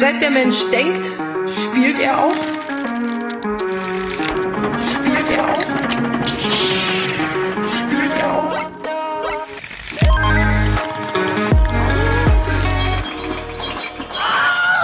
Seit der Mensch denkt, spielt er auch. Spielt er auch. Spielt er auch.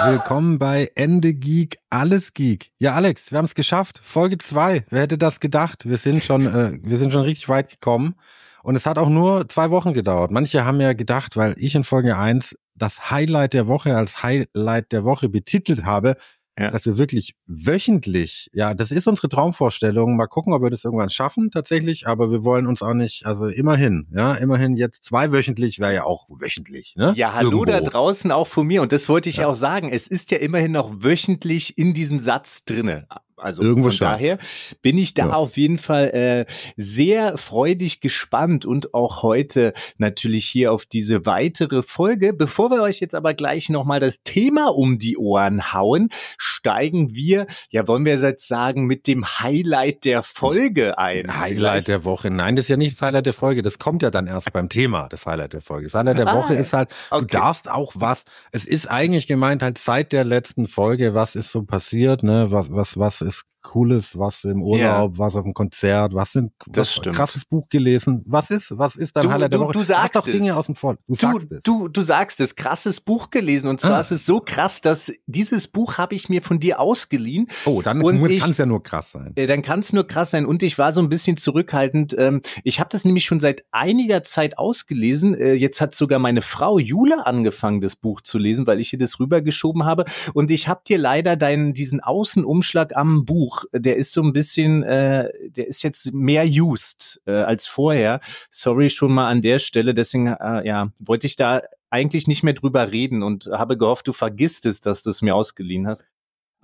Willkommen bei Ende Geek, alles Geek. Ja, Alex, wir haben es geschafft. Folge 2. Wer hätte das gedacht? Wir sind schon, äh, wir sind schon richtig weit gekommen. Und es hat auch nur zwei Wochen gedauert. Manche haben ja gedacht, weil ich in Folge 1 das Highlight der Woche als Highlight der Woche betitelt habe, ja. dass wir wirklich wöchentlich, ja, das ist unsere Traumvorstellung. Mal gucken, ob wir das irgendwann schaffen tatsächlich, aber wir wollen uns auch nicht, also immerhin, ja, immerhin jetzt zweiwöchentlich wäre ja auch wöchentlich, ne? Ja, hallo Irgendwo. da draußen auch von mir und das wollte ich ja. auch sagen. Es ist ja immerhin noch wöchentlich in diesem Satz drinne. Also Irgendwo von schon. daher bin ich da ja. auf jeden Fall äh, sehr freudig gespannt und auch heute natürlich hier auf diese weitere Folge. Bevor wir euch jetzt aber gleich nochmal das Thema um die Ohren hauen, steigen wir, ja wollen wir jetzt sagen, mit dem Highlight der Folge ein. Highlight Vielleicht. der Woche. Nein, das ist ja nicht das Highlight der Folge. Das kommt ja dann erst beim Thema, das Highlight der Folge. Das Highlight der ah, Woche ist halt, okay. du darfst auch was, es ist eigentlich gemeint halt seit der letzten Folge, was ist so passiert, ne, was, was, was ist Cooles, was im Urlaub, ja. was auf dem Konzert, was sind was krasses Buch gelesen. Was ist, was ist dein du, Highlight der Woche? Du sagst doch Dinge aus dem Voll. Du, du, sagst es. Du, du sagst es, krasses Buch gelesen. Und zwar ah. ist es so krass, dass dieses Buch habe ich mir von dir ausgeliehen. Oh, dann kann es ja nur krass sein. Äh, dann kann es nur krass sein. Und ich war so ein bisschen zurückhaltend. Ähm, ich habe das nämlich schon seit einiger Zeit ausgelesen. Äh, jetzt hat sogar meine Frau Jule angefangen, das Buch zu lesen, weil ich ihr das rübergeschoben habe. Und ich habe dir leider deinen diesen Außenumschlag am Buch der ist so ein bisschen, äh, der ist jetzt mehr used äh, als vorher. Sorry schon mal an der Stelle. Deswegen, äh, ja, wollte ich da eigentlich nicht mehr drüber reden und habe gehofft, du vergisst es, dass du es mir ausgeliehen hast.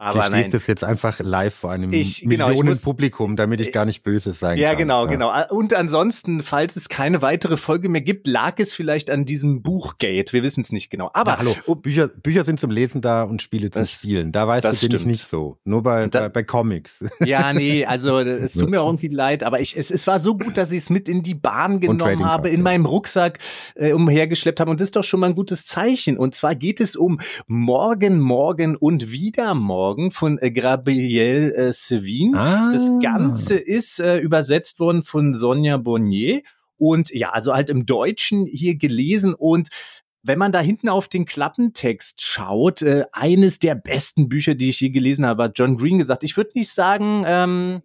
Aber ich lese das jetzt einfach live vor einem ich, Millionenpublikum, genau, damit ich gar nicht böse sein ja, kann. Genau, ja, genau, genau. Und ansonsten, falls es keine weitere Folge mehr gibt, lag es vielleicht an diesem Buchgate. Wir wissen es nicht genau. Aber ja, hallo, oh, Bücher, Bücher sind zum Lesen da und Spiele zum das, Spielen. Da weißt du, bin stimmt. ich nicht so. Nur bei, da, bei, bei, Comics. Ja, nee, also es tut mir auch irgendwie leid, aber ich, es, es war so gut, dass ich es mit in die Bahn genommen habe, in meinem Rucksack äh, umhergeschleppt habe. Und das ist doch schon mal ein gutes Zeichen. Und zwar geht es um Morgen, Morgen und wieder Morgen. Morgen von äh, Gabrielle äh, Sevin. Ah. Das Ganze ist äh, übersetzt worden von Sonja Bonnier. Und ja, also halt im Deutschen hier gelesen und wenn man da hinten auf den Klappentext schaut, äh, eines der besten Bücher, die ich je gelesen habe, hat John Green gesagt. Ich würde nicht sagen, ähm,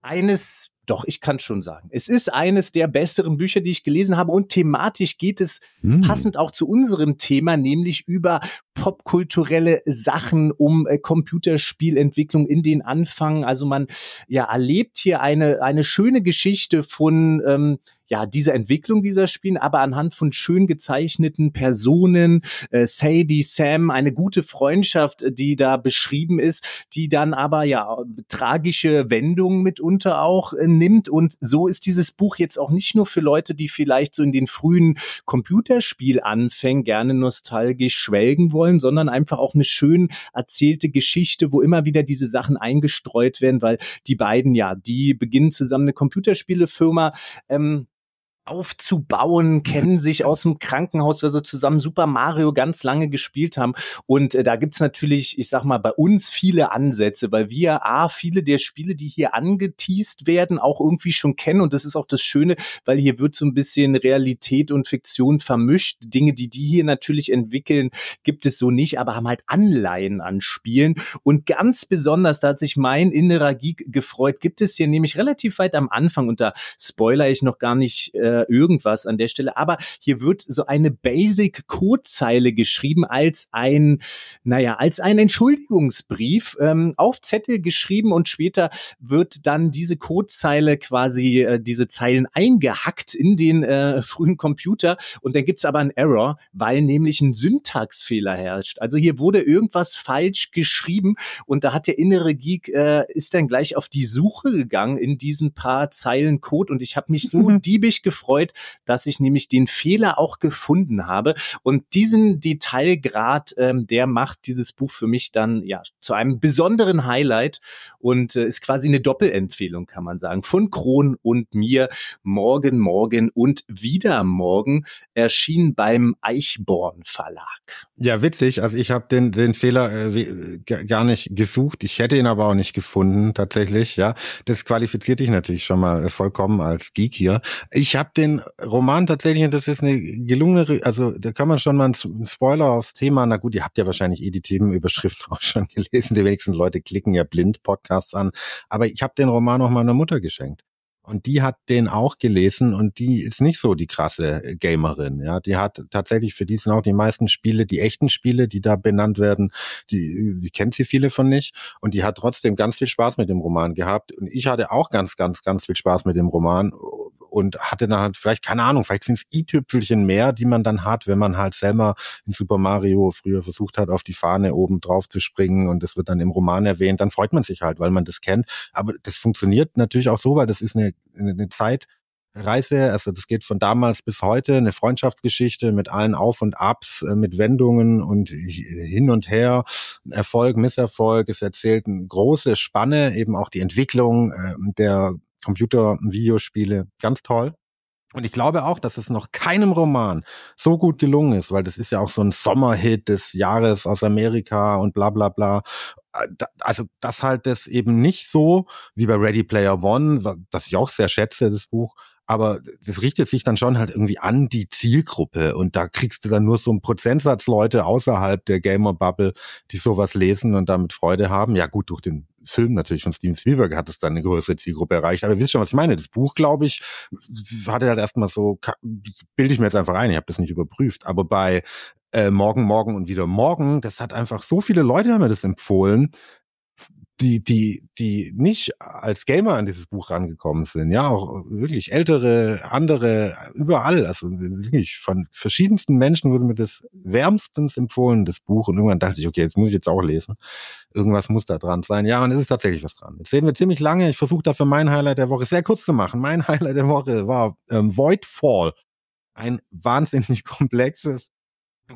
eines doch, ich kann schon sagen. Es ist eines der besseren Bücher, die ich gelesen habe und thematisch geht es hm. passend auch zu unserem Thema, nämlich über popkulturelle Sachen um äh, Computerspielentwicklung in den Anfang. Also man ja erlebt hier eine eine schöne Geschichte von ähm, ja, diese Entwicklung dieser Spiele, aber anhand von schön gezeichneten Personen, äh, Sadie, Sam, eine gute Freundschaft, äh, die da beschrieben ist, die dann aber ja tragische Wendungen mitunter auch äh, nimmt. Und so ist dieses Buch jetzt auch nicht nur für Leute, die vielleicht so in den frühen Computerspielanfängen gerne nostalgisch schwelgen wollen, sondern einfach auch eine schön erzählte Geschichte, wo immer wieder diese Sachen eingestreut werden, weil die beiden ja, die beginnen zusammen eine Computerspielefirma. Ähm, aufzubauen, kennen sich aus dem Krankenhaus, weil sie zusammen Super Mario ganz lange gespielt haben. Und äh, da gibt's natürlich, ich sag mal, bei uns viele Ansätze, weil wir A, viele der Spiele, die hier angeteased werden, auch irgendwie schon kennen. Und das ist auch das Schöne, weil hier wird so ein bisschen Realität und Fiktion vermischt. Dinge, die die hier natürlich entwickeln, gibt es so nicht, aber haben halt Anleihen an Spielen. Und ganz besonders, da hat sich mein innerer Geek gefreut, gibt es hier nämlich relativ weit am Anfang, und da spoiler ich noch gar nicht, äh, äh, irgendwas an der Stelle. Aber hier wird so eine Basic-Codezeile geschrieben als ein, naja, als ein Entschuldigungsbrief ähm, auf Zettel geschrieben und später wird dann diese Codezeile quasi, äh, diese Zeilen eingehackt in den äh, frühen Computer und dann gibt's aber einen Error, weil nämlich ein Syntaxfehler herrscht. Also hier wurde irgendwas falsch geschrieben und da hat der innere Geek äh, ist dann gleich auf die Suche gegangen in diesen paar Zeilen Code und ich habe mich so diebisch gefreut, gefreut, dass ich nämlich den Fehler auch gefunden habe. Und diesen Detailgrad, ähm, der macht dieses Buch für mich dann ja zu einem besonderen Highlight und äh, ist quasi eine Doppelempfehlung, kann man sagen. Von Kron und mir. Morgen, morgen und wieder morgen erschien beim Eichborn Verlag. Ja, witzig. Also ich habe den, den Fehler äh, gar nicht gesucht. Ich hätte ihn aber auch nicht gefunden, tatsächlich. Ja, das qualifiziert dich natürlich schon mal äh, vollkommen als Geek hier. Ich habe den Roman tatsächlich, und das ist eine gelungene, also da kann man schon mal einen Spoiler aufs Thema. Na gut, ihr habt ja wahrscheinlich eh die Themenüberschrift auch schon gelesen. Die wenigsten Leute klicken ja blind Podcasts an. Aber ich habe den Roman auch meiner Mutter geschenkt. Und die hat den auch gelesen und die ist nicht so die krasse Gamerin. Ja, die hat tatsächlich für die sind auch die meisten Spiele, die echten Spiele, die da benannt werden, die, die kennt sie viele von nicht. Und die hat trotzdem ganz viel Spaß mit dem Roman gehabt. Und ich hatte auch ganz, ganz, ganz viel Spaß mit dem Roman und hatte dann halt vielleicht, keine Ahnung, vielleicht sind es i-Tüpfelchen mehr, die man dann hat, wenn man halt selber in Super Mario früher versucht hat, auf die Fahne oben drauf zu springen und das wird dann im Roman erwähnt, dann freut man sich halt, weil man das kennt. Aber das funktioniert natürlich auch so, weil das ist eine, eine Zeit, Reise, also das geht von damals bis heute, eine Freundschaftsgeschichte mit allen Auf und Abs, äh, mit Wendungen und hin und her, Erfolg, Misserfolg. Es erzählt eine große Spanne, eben auch die Entwicklung äh, der Computer-Videospiele ganz toll. Und ich glaube auch, dass es noch keinem Roman so gut gelungen ist, weil das ist ja auch so ein Sommerhit des Jahres aus Amerika und bla bla bla. Äh, also das halt das eben nicht so wie bei Ready Player One, das ich auch sehr schätze, das Buch, aber das richtet sich dann schon halt irgendwie an die Zielgruppe und da kriegst du dann nur so einen Prozentsatz Leute außerhalb der Gamer-Bubble, die sowas lesen und damit Freude haben. Ja gut, durch den Film natürlich von Steven Spielberg hat es dann eine größere Zielgruppe erreicht. Aber ihr wisst schon, was ich meine. Das Buch, glaube ich, hatte halt erstmal so, bilde ich mir jetzt einfach ein, ich habe das nicht überprüft. Aber bei äh, Morgen, Morgen und wieder Morgen, das hat einfach so viele Leute haben mir das empfohlen, die, die, die nicht als Gamer an dieses Buch rangekommen sind, ja, auch wirklich ältere, andere, überall, also wirklich von verschiedensten Menschen wurde mir das wärmstens empfohlen, das Buch, und irgendwann dachte ich, okay, jetzt muss ich jetzt auch lesen. Irgendwas muss da dran sein. Ja, und es ist tatsächlich was dran. Jetzt sehen wir ziemlich lange. Ich versuche dafür mein Highlight der Woche sehr kurz zu machen. Mein Highlight der Woche war ähm, Voidfall. Ein wahnsinnig komplexes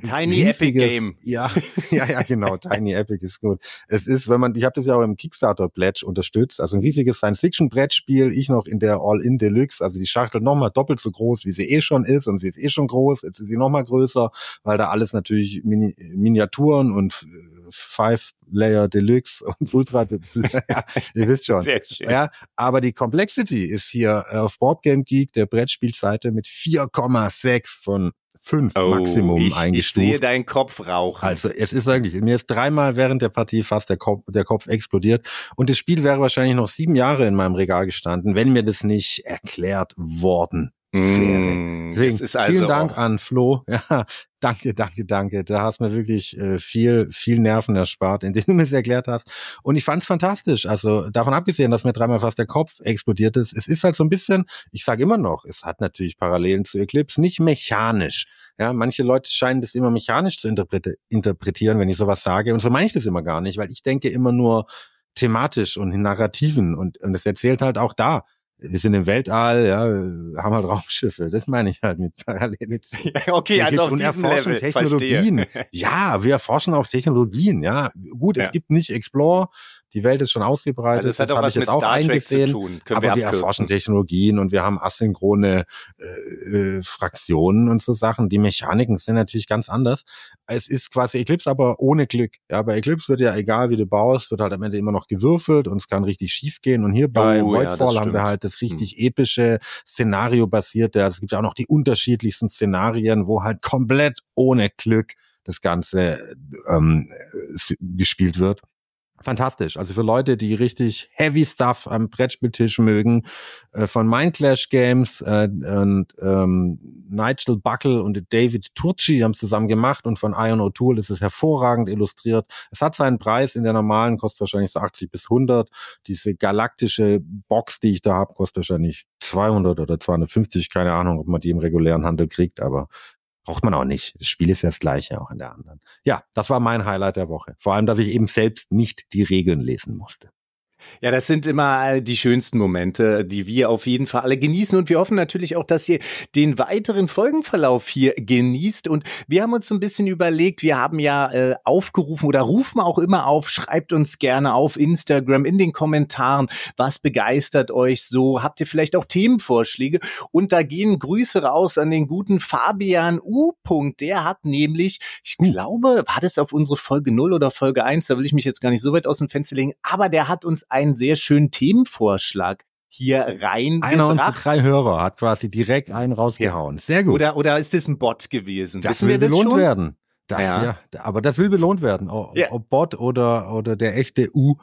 Tiny Epic Game. Ja, ja, ja, genau. Tiny Epic ist gut. Es ist, wenn man, ich habe das ja auch im Kickstarter Pledge unterstützt, also ein riesiges Science-Fiction-Brettspiel. Ich noch in der All-in Deluxe, also die Schachtel nochmal doppelt so groß, wie sie eh schon ist, und sie ist eh schon groß. Jetzt ist sie nochmal größer, weil da alles natürlich Mini Miniaturen und äh, Five Layer Deluxe und Ultra, ja, ihr wisst schon. Sehr schön. Ja, aber die Complexity ist hier auf Boardgame Geek, der Brettspielseite mit 4,6 von fünf oh, Maximum ich, eingestuft. Ich sehe deinen Kopf rauchen. Also es ist eigentlich, mir ist dreimal während der Partie fast der Kopf, der Kopf explodiert und das Spiel wäre wahrscheinlich noch sieben Jahre in meinem Regal gestanden, wenn mir das nicht erklärt worden Mm, Deswegen, also vielen Dank an Flo. Ja, danke, danke, danke. Da hast mir wirklich äh, viel, viel Nerven erspart, indem du mir es erklärt hast. Und ich fand es fantastisch. Also davon abgesehen, dass mir dreimal fast der Kopf explodiert ist, es ist halt so ein bisschen, ich sage immer noch, es hat natürlich Parallelen zu Eclipse, nicht mechanisch. Ja, manche Leute scheinen das immer mechanisch zu interpretieren, wenn ich sowas sage. Und so meine ich das immer gar nicht, weil ich denke immer nur thematisch und in Narrativen und, und es erzählt halt auch da wir sind im Weltall, ja, haben halt Raumschiffe. Das meine ich halt mit Parallel. okay, also auf und diesem erforschen Level, Technologien. ja, wir erforschen auch Technologien, ja. Gut, ja. es gibt nicht Explore, die Welt ist schon ausgebreitet. Also es hat auch was mit Star Trek zu tun. Können aber wir, wir erforschen Technologien und wir haben asynchrone äh, äh, Fraktionen und so Sachen. Die Mechaniken sind natürlich ganz anders. Es ist quasi Eclipse, aber ohne Glück. Ja, bei Eclipse wird ja egal, wie du baust, wird halt am Ende immer noch gewürfelt und es kann richtig schief gehen. Und hier bei oh, Voidfall ja, haben wir halt das richtig hm. epische Szenario-basierte. Also es gibt ja auch noch die unterschiedlichsten Szenarien, wo halt komplett ohne Glück das Ganze ähm, gespielt wird fantastisch. Also für Leute, die richtig Heavy Stuff am Brettspieltisch mögen, äh, von Mindclash Games äh, und ähm, Nigel Buckle und David Turci haben es zusammen gemacht und von Ion O'Toole ist es hervorragend illustriert. Es hat seinen Preis in der normalen, kostet wahrscheinlich so 80 bis 100. Diese galaktische Box, die ich da habe, kostet wahrscheinlich 200 oder 250, keine Ahnung, ob man die im regulären Handel kriegt, aber Braucht man auch nicht. Das Spiel ist ja das gleiche auch in der anderen. Ja, das war mein Highlight der Woche. Vor allem, dass ich eben selbst nicht die Regeln lesen musste. Ja, das sind immer die schönsten Momente, die wir auf jeden Fall alle genießen. Und wir hoffen natürlich auch, dass ihr den weiteren Folgenverlauf hier genießt. Und wir haben uns ein bisschen überlegt, wir haben ja äh, aufgerufen oder rufen auch immer auf, schreibt uns gerne auf Instagram in den Kommentaren, was begeistert euch so. Habt ihr vielleicht auch Themenvorschläge? Und da gehen Grüße raus an den guten Fabian U. Der hat nämlich, ich glaube, war das auf unsere Folge 0 oder Folge 1, da will ich mich jetzt gar nicht so weit aus dem Fenster legen, aber der hat uns einen sehr schönen Themenvorschlag hier rein. Einer unserer drei Hörer hat quasi direkt einen rausgehauen. Sehr gut. Oder, oder ist das ein Bot gewesen? Das Wissen will wir das belohnt schon? werden. Das, ja. ja. aber das will belohnt werden. Ob, ja. Bot oder, oder der echte U.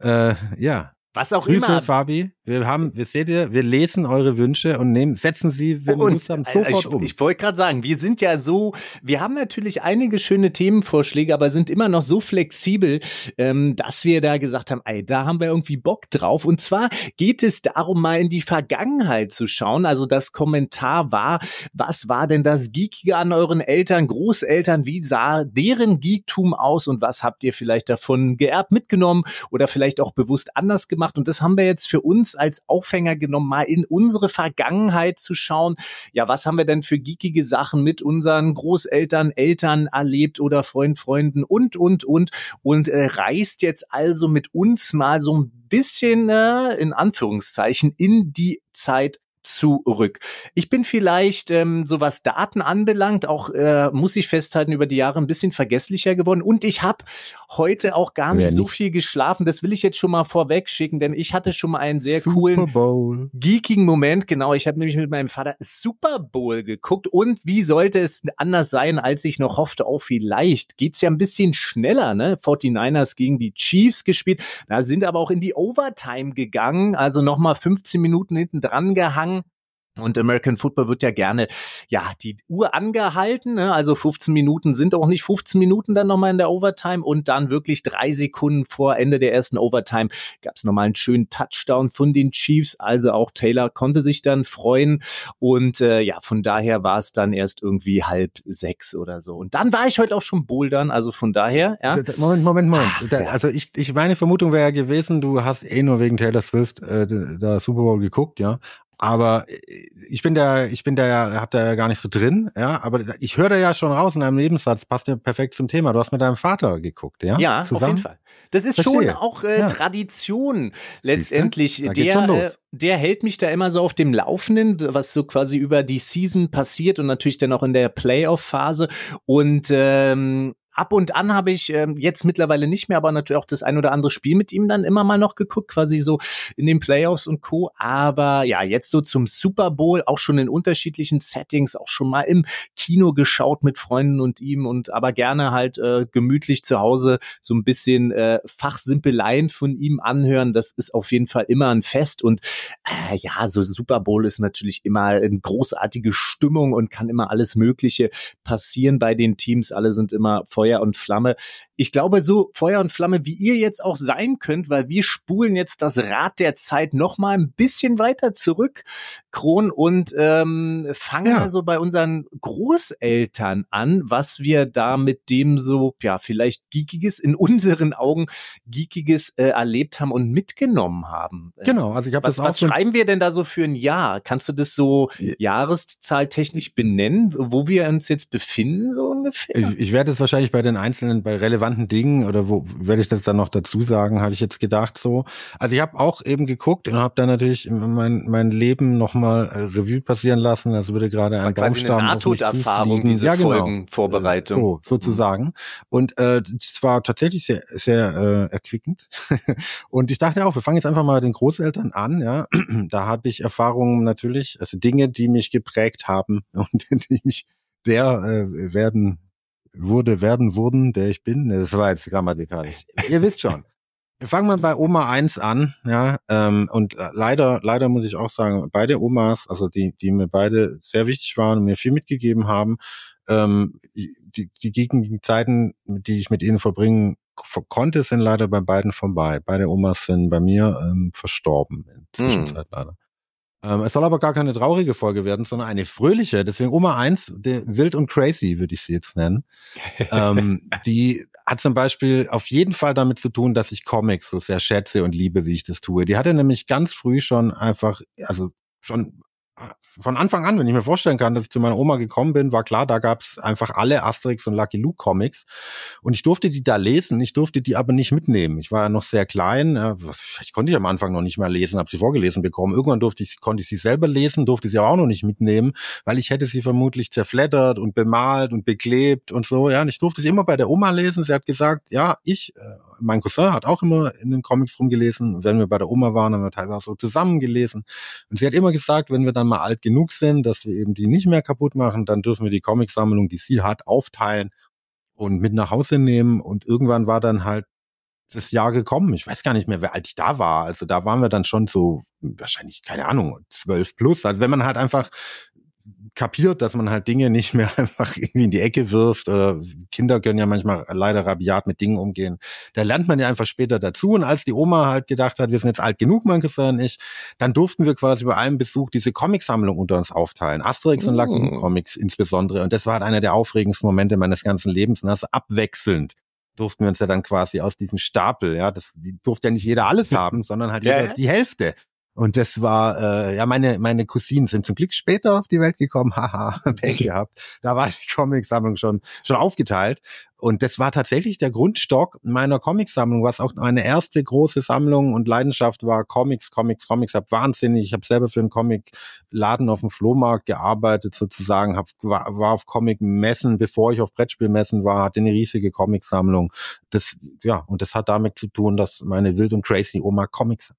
Äh, ja. Was auch Grüße, immer. Fabi. Wir haben, wir seht ihr, wir lesen eure Wünsche und nehmen, setzen sie, wenn wir Lust haben, sofort ich, um. Ich wollte gerade sagen, wir sind ja so, wir haben natürlich einige schöne Themenvorschläge, aber sind immer noch so flexibel, ähm, dass wir da gesagt haben, ey, da haben wir irgendwie Bock drauf. Und zwar geht es darum, mal in die Vergangenheit zu schauen. Also das Kommentar war, was war denn das Geekige an euren Eltern, Großeltern? Wie sah deren Geektum aus und was habt ihr vielleicht davon geerbt, mitgenommen oder vielleicht auch bewusst anders gemacht? Und das haben wir jetzt für uns als Aufhänger genommen, mal in unsere Vergangenheit zu schauen. Ja, was haben wir denn für geekige Sachen mit unseren Großeltern, Eltern erlebt oder Freund, Freunden und, und, und. Und äh, reist jetzt also mit uns mal so ein bisschen äh, in Anführungszeichen in die Zeit zurück. Ich bin vielleicht, ähm, so was Daten anbelangt, auch äh, muss ich festhalten, über die Jahre ein bisschen vergesslicher geworden. Und ich habe heute auch gar nicht, nicht so viel geschlafen. Das will ich jetzt schon mal vorweg schicken, denn ich hatte schon mal einen sehr Super coolen, Bowl. geekigen Moment. Genau, ich habe nämlich mit meinem Vater Super Bowl geguckt. Und wie sollte es anders sein, als ich noch hoffte, auch vielleicht geht's ja ein bisschen schneller, ne? 49ers gegen die Chiefs gespielt. Da sind aber auch in die Overtime gegangen, also nochmal 15 Minuten hinten dran gehangen und American Football wird ja gerne, ja, die Uhr angehalten. Ne? Also 15 Minuten sind auch nicht 15 Minuten dann nochmal in der Overtime. Und dann wirklich drei Sekunden vor Ende der ersten Overtime gab es nochmal einen schönen Touchdown von den Chiefs. Also auch Taylor konnte sich dann freuen. Und äh, ja, von daher war es dann erst irgendwie halb sechs oder so. Und dann war ich heute auch schon bouldern. Also von daher, ja. Moment, Moment, Moment. Ach, da, also ich, ich meine Vermutung wäre ja gewesen, du hast eh nur wegen Taylor Swift äh, da Super Bowl geguckt, ja. Aber äh, ich bin da, ich bin da ja, hab da ja gar nicht so drin, ja. Aber ich höre da ja schon raus in einem Lebenssatz, passt ja perfekt zum Thema. Du hast mit deinem Vater geguckt, ja? Ja, Zusammen? auf jeden Fall. Das ist Verstehe. schon auch äh, ja. Tradition letztendlich. Der, äh, der hält mich da immer so auf dem Laufenden, was so quasi über die Season passiert und natürlich dann auch in der Playoff-Phase. Und ähm, ab und an habe ich ähm, jetzt mittlerweile nicht mehr, aber natürlich auch das ein oder andere Spiel mit ihm dann immer mal noch geguckt, quasi so in den Playoffs und Co. Aber ja, jetzt so zum Super Bowl, auch schon in unterschiedlichen Settings, auch schon mal im Kino geschaut mit Freunden und ihm und aber gerne halt äh, gemütlich zu Hause so ein bisschen äh, Fachsimpeleien von ihm anhören. Das ist auf jeden Fall immer ein Fest und äh, ja, so Super Bowl ist natürlich immer eine großartige Stimmung und kann immer alles Mögliche passieren bei den Teams. Alle sind immer voll Feuer und Flamme. Ich glaube, so Feuer und Flamme, wie ihr jetzt auch sein könnt, weil wir spulen jetzt das Rad der Zeit noch mal ein bisschen weiter zurück, Kron, und ähm, fangen ja. also bei unseren Großeltern an, was wir da mit dem so, ja, vielleicht Geekiges, in unseren Augen Geekiges äh, erlebt haben und mitgenommen haben. Äh, genau, also ich habe das auch Was schreiben wir denn da so für ein Jahr? Kannst du das so ja. jahreszahltechnisch benennen, wo wir uns jetzt befinden, so ungefähr? Ich, ich werde es wahrscheinlich bei den einzelnen, bei relevanten Dingen oder wo werde ich das dann noch dazu sagen, hatte ich jetzt gedacht so. Also ich habe auch eben geguckt und habe dann natürlich mein, mein Leben nochmal äh, Revue passieren lassen. Also würde gerade ein Baumstamm eine Nahtoderfahrung, diese ja, genau. Folgenvorbereitung. So, sozusagen. Und äh, es war tatsächlich sehr, sehr äh, erquickend. und ich dachte auch, wir fangen jetzt einfach mal mit den Großeltern an. Ja, da habe ich Erfahrungen natürlich, also Dinge, die mich geprägt haben und die mich der äh, werden wurde, werden, wurden, der ich bin. Das war jetzt grammatikalisch. Ihr wisst schon. Wir fangen mal bei Oma 1 an, ja, ähm, und äh, leider, leider muss ich auch sagen, beide Omas, also die, die mir beide sehr wichtig waren und mir viel mitgegeben haben, ähm, die, die gegen Zeiten, die ich mit ihnen verbringen konnte, sind leider bei beiden vorbei. Beide Omas sind bei mir ähm, verstorben in der hm. Zwischenzeit hm. leider. Ähm, es soll aber gar keine traurige Folge werden, sondern eine fröhliche. Deswegen Oma 1, der Wild und Crazy würde ich sie jetzt nennen. ähm, die hat zum Beispiel auf jeden Fall damit zu tun, dass ich Comics so sehr schätze und liebe, wie ich das tue. Die hatte nämlich ganz früh schon einfach, also schon von Anfang an, wenn ich mir vorstellen kann, dass ich zu meiner Oma gekommen bin, war klar, da gab's einfach alle Asterix und Lucky Luke Comics und ich durfte die da lesen, ich durfte die aber nicht mitnehmen. Ich war ja noch sehr klein, ich konnte ich am Anfang noch nicht mal lesen, habe sie vorgelesen bekommen. Irgendwann durfte ich, konnte ich sie selber lesen, durfte sie aber auch noch nicht mitnehmen, weil ich hätte sie vermutlich zerfleddert und bemalt und beklebt und so. Ja, und ich durfte sie immer bei der Oma lesen. Sie hat gesagt, ja, ich, äh, mein Cousin hat auch immer in den Comics rumgelesen. wenn wir bei der Oma waren, haben wir teilweise so zusammen gelesen. Und sie hat immer gesagt, wenn wir dann mal alt genug sind, dass wir eben die nicht mehr kaputt machen, dann dürfen wir die Comicsammlung, die sie hat, aufteilen und mit nach Hause nehmen. Und irgendwann war dann halt das Jahr gekommen. Ich weiß gar nicht mehr, wie alt ich da war. Also da waren wir dann schon so wahrscheinlich, keine Ahnung, zwölf plus. Also wenn man halt einfach kapiert, dass man halt Dinge nicht mehr einfach irgendwie in die Ecke wirft oder Kinder können ja manchmal leider rabiat mit Dingen umgehen. Da lernt man ja einfach später dazu und als die Oma halt gedacht hat, wir sind jetzt alt genug, mein Cousin und ich, dann durften wir quasi bei einem Besuch diese Comicsammlung unter uns aufteilen. Asterix mm. und Lucky mm. Comics insbesondere und das war halt einer der aufregendsten Momente meines ganzen Lebens und das abwechselnd durften wir uns ja dann quasi aus diesem Stapel, ja, das durfte ja nicht jeder alles haben, sondern halt jeder ja. die Hälfte. Und das war, äh, ja, meine, meine Cousinen sind zum Glück später auf die Welt gekommen. Haha, Pech gehabt. Da war die Comicsammlung schon, schon aufgeteilt. Und das war tatsächlich der Grundstock meiner Comicsammlung, was auch meine erste große Sammlung und Leidenschaft war. Comics, Comics, Comics. Hab wahnsinnig. Ich habe selber für einen Comicladen auf dem Flohmarkt gearbeitet, sozusagen. Hab, war, war auf Comic-Messen, bevor ich auf Brettspielmessen war, hatte eine riesige Comicsammlung. Das, ja, und das hat damit zu tun, dass meine wild und crazy Oma Comics hat.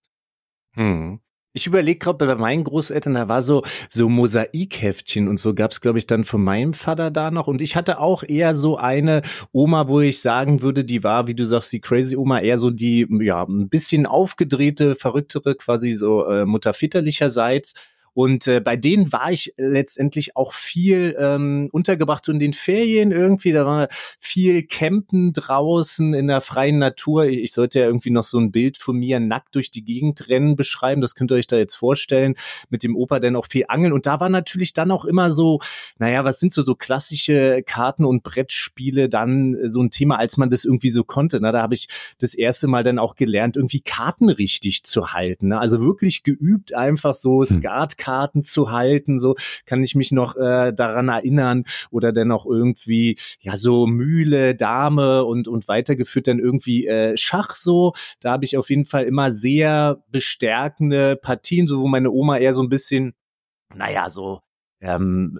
Hm. Ich überlege gerade bei meinen Großeltern, da war so so Mosaikheftchen und so gab's glaube ich dann von meinem Vater da noch. Und ich hatte auch eher so eine Oma, wo ich sagen würde, die war, wie du sagst, die crazy Oma eher so die ja ein bisschen aufgedrehte, verrücktere, quasi so äh, Mutter väterlicherseits und äh, bei denen war ich letztendlich auch viel ähm, untergebracht so in den Ferien irgendwie. Da war viel Campen draußen in der freien Natur. Ich sollte ja irgendwie noch so ein Bild von mir nackt durch die Gegend rennen beschreiben. Das könnt ihr euch da jetzt vorstellen. Mit dem Opa dann auch viel angeln. Und da war natürlich dann auch immer so, naja, was sind so, so klassische Karten- und Brettspiele dann so ein Thema, als man das irgendwie so konnte. Na, da habe ich das erste Mal dann auch gelernt, irgendwie Karten richtig zu halten. Ne? Also wirklich geübt, einfach so hm. Karten zu halten, so kann ich mich noch äh, daran erinnern oder dann auch irgendwie ja so Mühle, Dame und und weitergeführt dann irgendwie äh, Schach so. Da habe ich auf jeden Fall immer sehr bestärkende Partien, so wo meine Oma eher so ein bisschen naja, so ähm,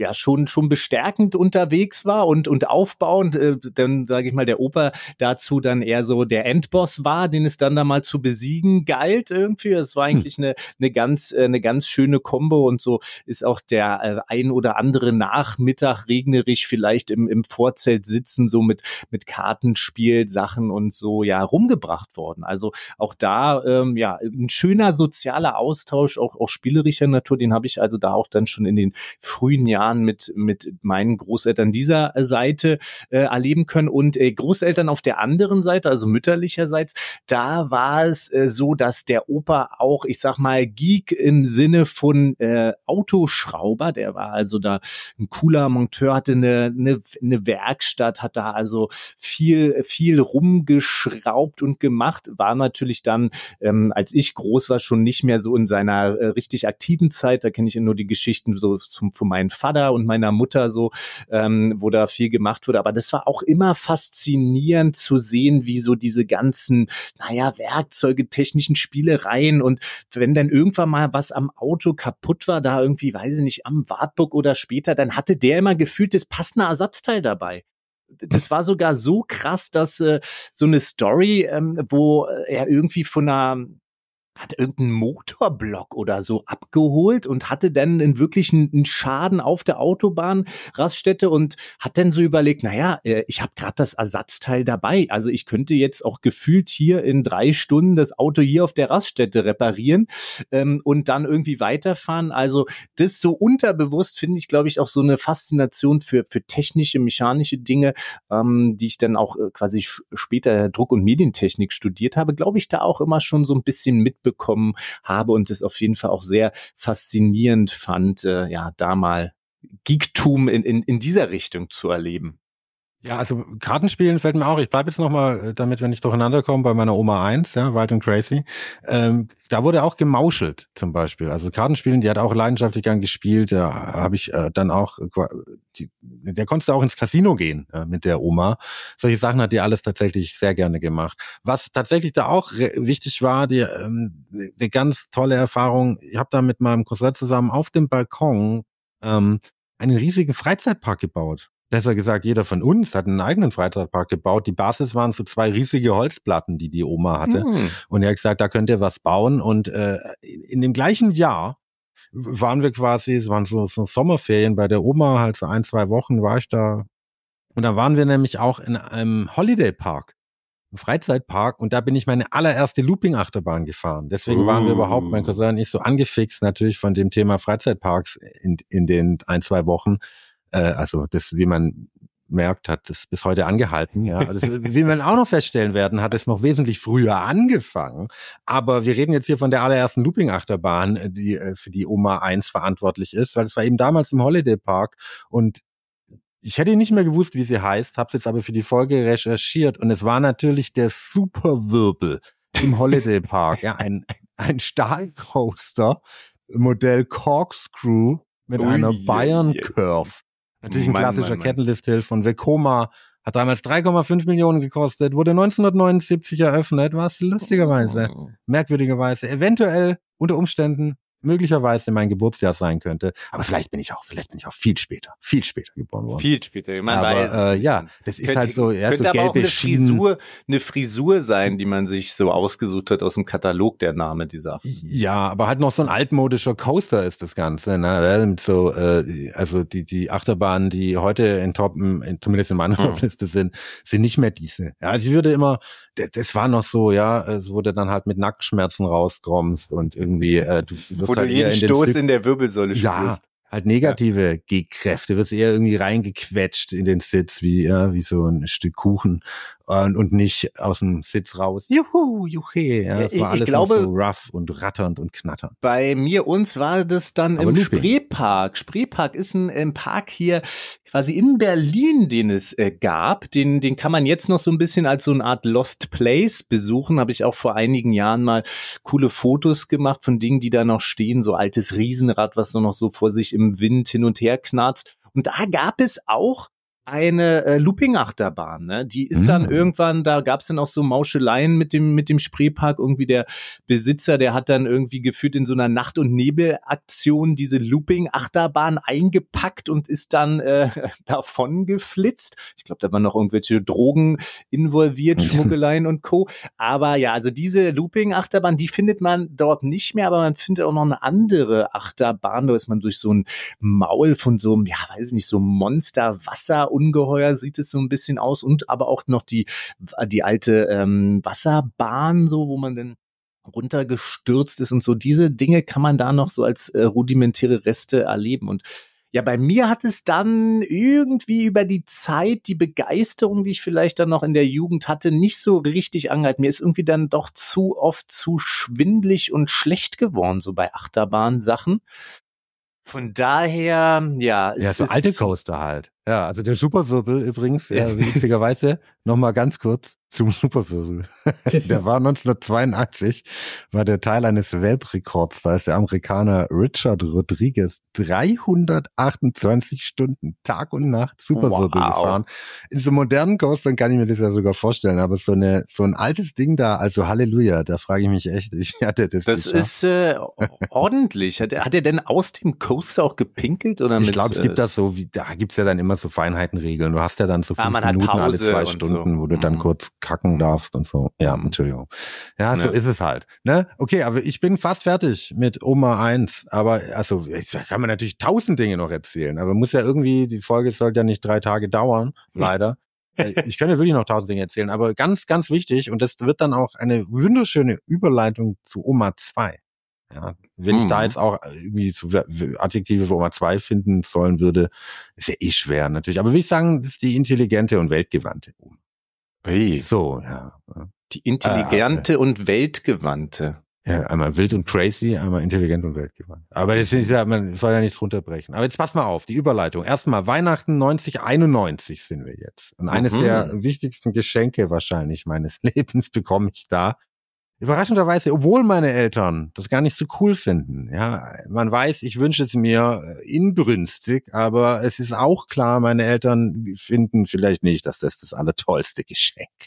ja schon schon bestärkend unterwegs war und und aufbauend äh, dann sage ich mal der Oper dazu dann eher so der Endboss war den es dann da mal zu besiegen galt irgendwie es war hm. eigentlich hm. eine eine ganz äh, eine ganz schöne Kombo und so ist auch der äh, ein oder andere Nachmittag regnerisch vielleicht im im Vorzelt sitzen so mit mit Kartenspiel Sachen und so ja rumgebracht worden also auch da ähm, ja ein schöner sozialer Austausch auch auch spielerischer Natur den habe ich also da auch dann schon in den frühen Jahren Jahren mit, mit meinen Großeltern dieser Seite äh, erleben können. Und äh, Großeltern auf der anderen Seite, also mütterlicherseits, da war es äh, so, dass der Opa auch, ich sag mal, Geek im Sinne von äh, Autoschrauber, der war also da ein cooler Monteur, hatte eine, eine, eine Werkstatt, hat da also viel, viel rumgeschraubt und gemacht, war natürlich dann, ähm, als ich groß war, schon nicht mehr so in seiner äh, richtig aktiven Zeit. Da kenne ich nur die Geschichten so zum, von meinem Vater Vater und meiner Mutter so, ähm, wo da viel gemacht wurde. Aber das war auch immer faszinierend zu sehen, wie so diese ganzen, naja, Werkzeuge, technischen Spielereien und wenn dann irgendwann mal was am Auto kaputt war, da irgendwie, weiß ich nicht, am Wartburg oder später, dann hatte der immer gefühlt das passende Ersatzteil dabei das war sogar so krass, dass äh, so eine Story, ähm, wo er irgendwie von einer hat irgendeinen Motorblock oder so abgeholt und hatte dann in wirklich einen Schaden auf der Autobahnraststätte und hat dann so überlegt, naja, äh, ich habe gerade das Ersatzteil dabei. Also ich könnte jetzt auch gefühlt hier in drei Stunden das Auto hier auf der Raststätte reparieren ähm, und dann irgendwie weiterfahren. Also das so unterbewusst finde ich, glaube ich, auch so eine Faszination für, für technische, mechanische Dinge, ähm, die ich dann auch äh, quasi später Druck- und Medientechnik studiert habe, glaube ich, da auch immer schon so ein bisschen mitbekommen mitbekommen habe und es auf jeden Fall auch sehr faszinierend fand, äh, ja, da mal Geektum in, in, in dieser Richtung zu erleben. Ja, also Kartenspielen fällt mir auch. Ich bleibe jetzt nochmal, äh, damit wir nicht durcheinander kommen, bei meiner Oma 1, ja, Wild and Crazy. Ähm, da wurde auch gemauschelt zum Beispiel. Also Kartenspielen, die hat auch leidenschaftlich gern gespielt. Da habe ich äh, dann auch, die, der konnte auch ins Casino gehen äh, mit der Oma. Solche Sachen hat die alles tatsächlich sehr gerne gemacht. Was tatsächlich da auch wichtig war, die, ähm, die ganz tolle Erfahrung, ich habe da mit meinem Cousin zusammen auf dem Balkon ähm, einen riesigen Freizeitpark gebaut besser gesagt, jeder von uns hat einen eigenen Freizeitpark gebaut. Die Basis waren so zwei riesige Holzplatten, die die Oma hatte. Mhm. Und er hat gesagt, da könnt ihr was bauen. Und äh, in dem gleichen Jahr waren wir quasi, es waren so, so Sommerferien bei der Oma, halt so ein, zwei Wochen war ich da. Und da waren wir nämlich auch in einem Holiday Park. Freizeitpark und da bin ich meine allererste Looping-Achterbahn gefahren. Deswegen waren wir überhaupt, mein Cousin und ich, so angefixt natürlich von dem Thema Freizeitparks in, in den ein, zwei Wochen, äh, also das, wie man merkt, hat das bis heute angehalten. Ja, das, wie wir auch noch feststellen werden, hat es noch wesentlich früher angefangen. Aber wir reden jetzt hier von der allerersten Looping-Achterbahn, die äh, für die Oma 1 verantwortlich ist, weil es war eben damals im Holiday Park und ich hätte nicht mehr gewusst, wie sie heißt, habe es jetzt aber für die Folge recherchiert und es war natürlich der Superwirbel im Holiday Park, ja, ein, ein Stahlcoaster, Modell Corkscrew mit Ui, einer Bayern Curve. Natürlich ein klassischer Kettenlift-Hill von Vekoma. Hat damals 3,5 Millionen gekostet, wurde 1979 eröffnet, was lustigerweise, oh. merkwürdigerweise, eventuell unter Umständen möglicherweise mein Geburtsjahr sein könnte. Aber vielleicht bin ich auch, vielleicht bin ich auch viel später, viel später geboren worden. Viel später, man aber, weiß. Äh, ja, das ist könnte, halt so, ja, könnte so aber auch eine Frisur, eine Frisur sein, die man sich so ausgesucht hat aus dem Katalog der Name dieser. Ja, aber halt noch so ein altmodischer Coaster ist das Ganze, ne? Mit so, äh, also die die Achterbahnen, die heute in Toppen, in, zumindest in meiner hm. Liste sind, sind nicht mehr diese. Ja, also ich würde immer das war noch so, ja, es wurde dann halt mit Nackenschmerzen rauskommst und irgendwie, äh, du wirst Wo halt du jeden Stoß in der Wirbelsäule spürst. Ja, halt negative ja. G-Kräfte, wirst eher irgendwie reingequetscht in den Sitz, wie, ja, wie so ein Stück Kuchen und, und nicht aus dem Sitz raus. Juhu, juhe. Ja, das ich, war alles ich glaube, so rough und ratternd und knatternd. Bei mir uns war das dann Aber im Spreepark. Spreepark ist ein, ein, Park hier quasi in Berlin, den es äh, gab. Den, den kann man jetzt noch so ein bisschen als so eine Art Lost Place besuchen. Habe ich auch vor einigen Jahren mal coole Fotos gemacht von Dingen, die da noch stehen. So altes Riesenrad, was so noch so vor sich im Wind hin und her knarzt. Und da gab es auch eine äh, Looping-Achterbahn, ne? Die ist dann mm. irgendwann, da gab es dann auch so Mauscheleien mit dem, mit dem Spreepark. Irgendwie der Besitzer, der hat dann irgendwie geführt in so einer Nacht- und Nebelaktion diese Looping-Achterbahn eingepackt und ist dann äh, davon geflitzt. Ich glaube, da waren noch irgendwelche Drogen involviert, Schmuggeleien und Co. Aber ja, also diese Looping-Achterbahn, die findet man dort nicht mehr, aber man findet auch noch eine andere Achterbahn. Da ist man durch so ein Maul von so einem, ja, weiß ich nicht, so Monster-Wasser Ungeheuer sieht es so ein bisschen aus und aber auch noch die, die alte ähm, Wasserbahn, so wo man dann runtergestürzt ist und so. Diese Dinge kann man da noch so als äh, rudimentäre Reste erleben und ja, bei mir hat es dann irgendwie über die Zeit die Begeisterung, die ich vielleicht dann noch in der Jugend hatte, nicht so richtig angehalten. Mir ist irgendwie dann doch zu oft zu schwindlig und schlecht geworden, so bei Achterbahn-Sachen. Von daher, ja. Ja, so alte Coaster halt. Ja, also der Superwirbel übrigens, ja, witzigerweise, nochmal ganz kurz zum Superwirbel. der war 1982, war der Teil eines Weltrekords. Da ist der Amerikaner Richard Rodriguez 328 Stunden Tag und Nacht Superwirbel wow. gefahren. In so modernen Coastern kann ich mir das ja sogar vorstellen, aber so eine so ein altes Ding da, also Halleluja, da frage ich mich echt, wie hat er das Das geschafft? ist äh, ordentlich. Hat er, hat er denn aus dem Coaster auch gepinkelt oder Ich glaube, es gibt äh, das so, wie da gibt's ja dann immer so Feinheitenregeln. Du hast ja dann so ah, fünf ah, Minuten alle zwei Stunden, so. wo du mhm. dann kurz kacken darfst und so. Ja, mhm. Entschuldigung. Ja, so ja. ist es halt. Ne? Okay, aber ich bin fast fertig mit Oma 1. Aber also, da kann man natürlich tausend Dinge noch erzählen. Aber muss ja irgendwie, die Folge sollte ja nicht drei Tage dauern, leider. Äh, ich könnte wirklich noch tausend Dinge erzählen, aber ganz, ganz wichtig, und das wird dann auch eine wunderschöne Überleitung zu Oma 2. Ja, wenn mhm. ich da mhm. jetzt auch irgendwie so Adjektive für Oma 2 finden sollen würde, ist ja eh schwer natürlich. Aber will ich sagen, das ist die intelligente und weltgewandte Oma. Hey. So, ja. Die intelligente äh, und weltgewandte. Ja, einmal wild und crazy, einmal intelligent und weltgewandt. Aber das ist ja, man soll ja nichts runterbrechen. Aber jetzt pass mal auf, die Überleitung. Erstmal Weihnachten 9091 sind wir jetzt. Und eines mhm. der wichtigsten Geschenke wahrscheinlich meines Lebens bekomme ich da. Überraschenderweise, obwohl meine Eltern das gar nicht so cool finden. Ja, man weiß, ich wünsche es mir äh, inbrünstig, aber es ist auch klar, meine Eltern finden vielleicht nicht, dass das das allertollste Geschenk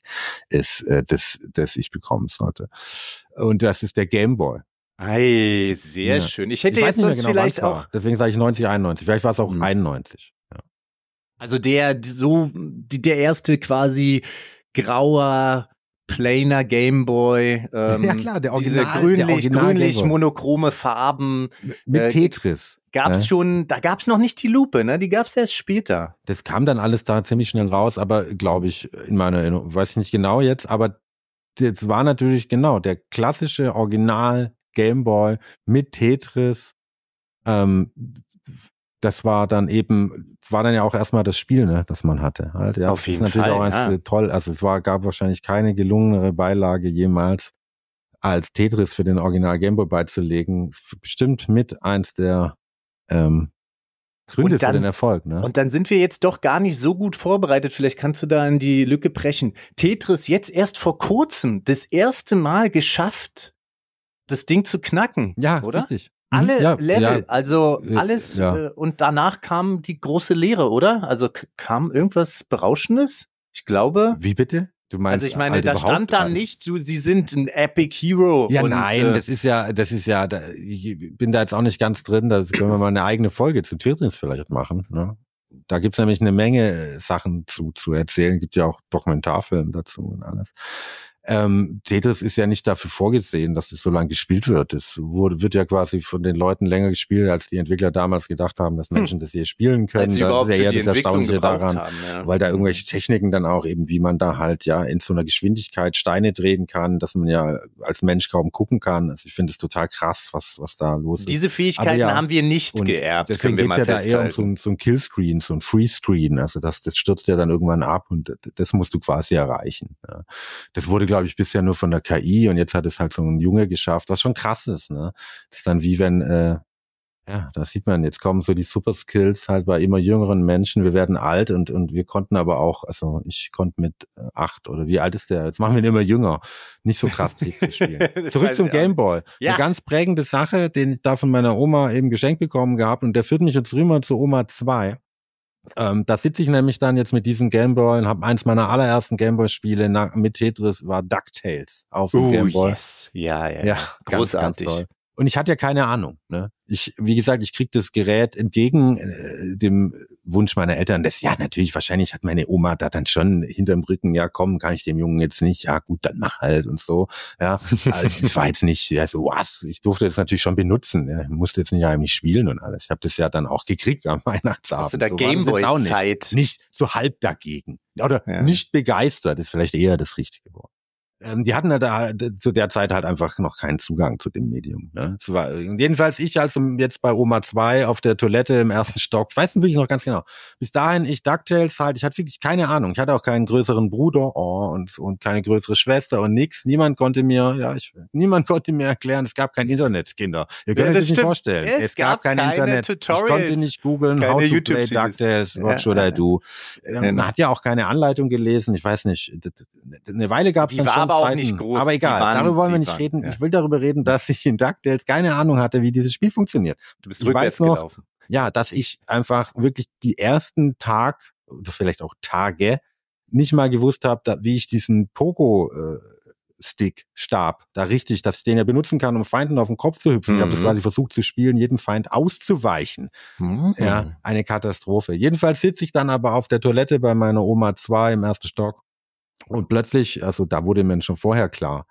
ist, äh, das, das ich bekommen sollte. Und das ist der Gameboy. Ei, sehr ja. schön. Ich hätte ich jetzt sonst genau, vielleicht auch. Deswegen sage ich 90, 91. Vielleicht war es auch mhm. 91. Ja. Also der so der erste quasi grauer plainer Gameboy, ähm, ja klar, der Original, diese grünlich, grünlich monochrome Farben mit äh, Tetris. Gab's ne? schon, da gab's noch nicht die Lupe, ne? Die gab's erst später. Das kam dann alles da ziemlich schnell raus, aber glaube ich in meiner Erinnerung, weiß ich nicht genau jetzt, aber das war natürlich genau der klassische Original Gameboy mit Tetris. Ähm, das war dann eben, war dann ja auch erstmal das Spiel, ne, das man hatte. Halt, ja, Auf jeden das ist natürlich Fall, auch eins, ja. toll. Also es war, gab wahrscheinlich keine gelungenere Beilage jemals als Tetris für den Original Gameboy beizulegen. Bestimmt mit eins der ähm, Gründe dann, für den Erfolg. Ne? Und dann sind wir jetzt doch gar nicht so gut vorbereitet. Vielleicht kannst du da in die Lücke brechen. Tetris jetzt erst vor kurzem das erste Mal geschafft, das Ding zu knacken. Ja, oder? richtig. Alle ja, Level, ja, also alles ja. äh, und danach kam die große Lehre, oder? Also kam irgendwas Berauschendes? Ich glaube. Wie bitte? Du meinst, also ich meine, da stand dann nicht, du, sie sind ein Epic Hero. Ja, und, nein, äh, das ist ja, das ist ja, da, ich bin da jetzt auch nicht ganz drin, da können wir mal eine eigene Folge zu Tetris vielleicht machen. Ne? Da gibt's nämlich eine Menge Sachen zu, zu erzählen, gibt ja auch Dokumentarfilme dazu und alles. Ähm, Tetris ist ja nicht dafür vorgesehen, dass es so lange gespielt wird. Es wurde, wird ja quasi von den Leuten länger gespielt, als die Entwickler damals gedacht haben, dass Menschen hm. das hier spielen können. Als das ist ja eher das Erstaunliche daran, haben, ja. weil da irgendwelche Techniken dann auch eben, wie man da halt ja in so einer Geschwindigkeit Steine drehen kann, dass man ja als Mensch kaum gucken kann. Also ich finde es total krass, was, was da los ist. Diese Fähigkeiten ja, haben wir nicht geerbt, deswegen können wir mal ja festhalten. da eher um so ein, so ein Killscreen, so ein Freescreen. Also das, das stürzt ja dann irgendwann ab und das musst du quasi erreichen. Das wurde, glaube ich, bisher nur von der KI und jetzt hat es halt so ein Junge geschafft, was schon krass ist, ne? Das ist dann wie wenn, äh, ja, da sieht man, jetzt kommen so die Super Skills halt bei immer jüngeren Menschen. Wir werden alt und, und wir konnten aber auch, also ich konnte mit äh, acht oder wie alt ist der? Jetzt machen wir ihn immer jünger. Nicht so kraftig spielen. Zurück zum Gameboy. Ja. Eine ganz prägende Sache, den ich da von meiner Oma eben geschenkt bekommen gehabt und der führt mich jetzt rüber zu Oma 2. Ähm, da sitze ich nämlich dann jetzt mit diesem Gameboy und habe eins meiner allerersten Gameboy-Spiele mit Tetris war DuckTales auf dem Oh, Gameboy. yes. Ja, ja, ja. Großartig. Ganz, ganz. Und ich hatte ja keine Ahnung. Ne? Ich, wie gesagt, ich krieg das Gerät entgegen äh, dem Wunsch meiner Eltern. Das ja natürlich, wahrscheinlich hat meine Oma da dann schon hinterm Rücken, ja komm, kann ich dem Jungen jetzt nicht. Ja gut, dann mach halt und so. Ja, also, das war jetzt nicht, ja so was. Ich durfte das natürlich schon benutzen. Ja. Ich musste jetzt nicht heimlich spielen und alles. Ich habe das ja dann auch gekriegt am Weihnachtsabend. Du da so auch nicht. Gameboy-Zeit? Nicht so halb dagegen oder Ja. nicht begeistert ist vielleicht eher das richtige Wort. Ähm, die hatten ja da zu der Zeit halt einfach noch keinen Zugang zu dem Medium. Ne? Es war, jedenfalls ich also jetzt bei Oma 2 auf der Toilette im ersten Stock, ich weiß wirklich noch ganz genau. Bis dahin ich DuckTales halt, ich hatte wirklich keine Ahnung. Ich hatte auch keinen größeren Bruder oh, und, und keine größere Schwester und nix. Niemand konnte mir, ja, ich, niemand konnte mir erklären, es gab kein Internet, Kinder. Ihr könnt Ja, euch das nicht stimmt. vorstellen. Es gab kein keine Internet. Tutorials. Ich konnte nicht googeln, how to play YouTube-Series. DuckTales, what Ja, should ja, I do? Ähm. Man hat ja auch keine Anleitung gelesen. Ich weiß nicht. Eine Weile gab es dann schon aber auch Zeiten. nicht groß. Aber egal, waren- darüber wollen wir nicht waren- reden. ja. Ich will darüber reden, dass ich in DuckTales keine Ahnung hatte, wie dieses Spiel funktioniert. Du bist Ich rückwärts noch, gelaufen. Ja, dass ich einfach wirklich die ersten Tag oder vielleicht auch Tage nicht mal gewusst habe, wie ich diesen Pogo äh, Stick Stab da richtig, dass ich den ja benutzen kann, um Feinden auf den Kopf zu hüpfen. Ich habe das Mhm. quasi versucht zu spielen, jeden Feind auszuweichen. Mhm. Ja, eine Katastrophe. Jedenfalls sitze ich dann aber auf der Toilette bei meiner Oma 2 im ersten Stock und plötzlich, also da wurde mir schon vorher klar,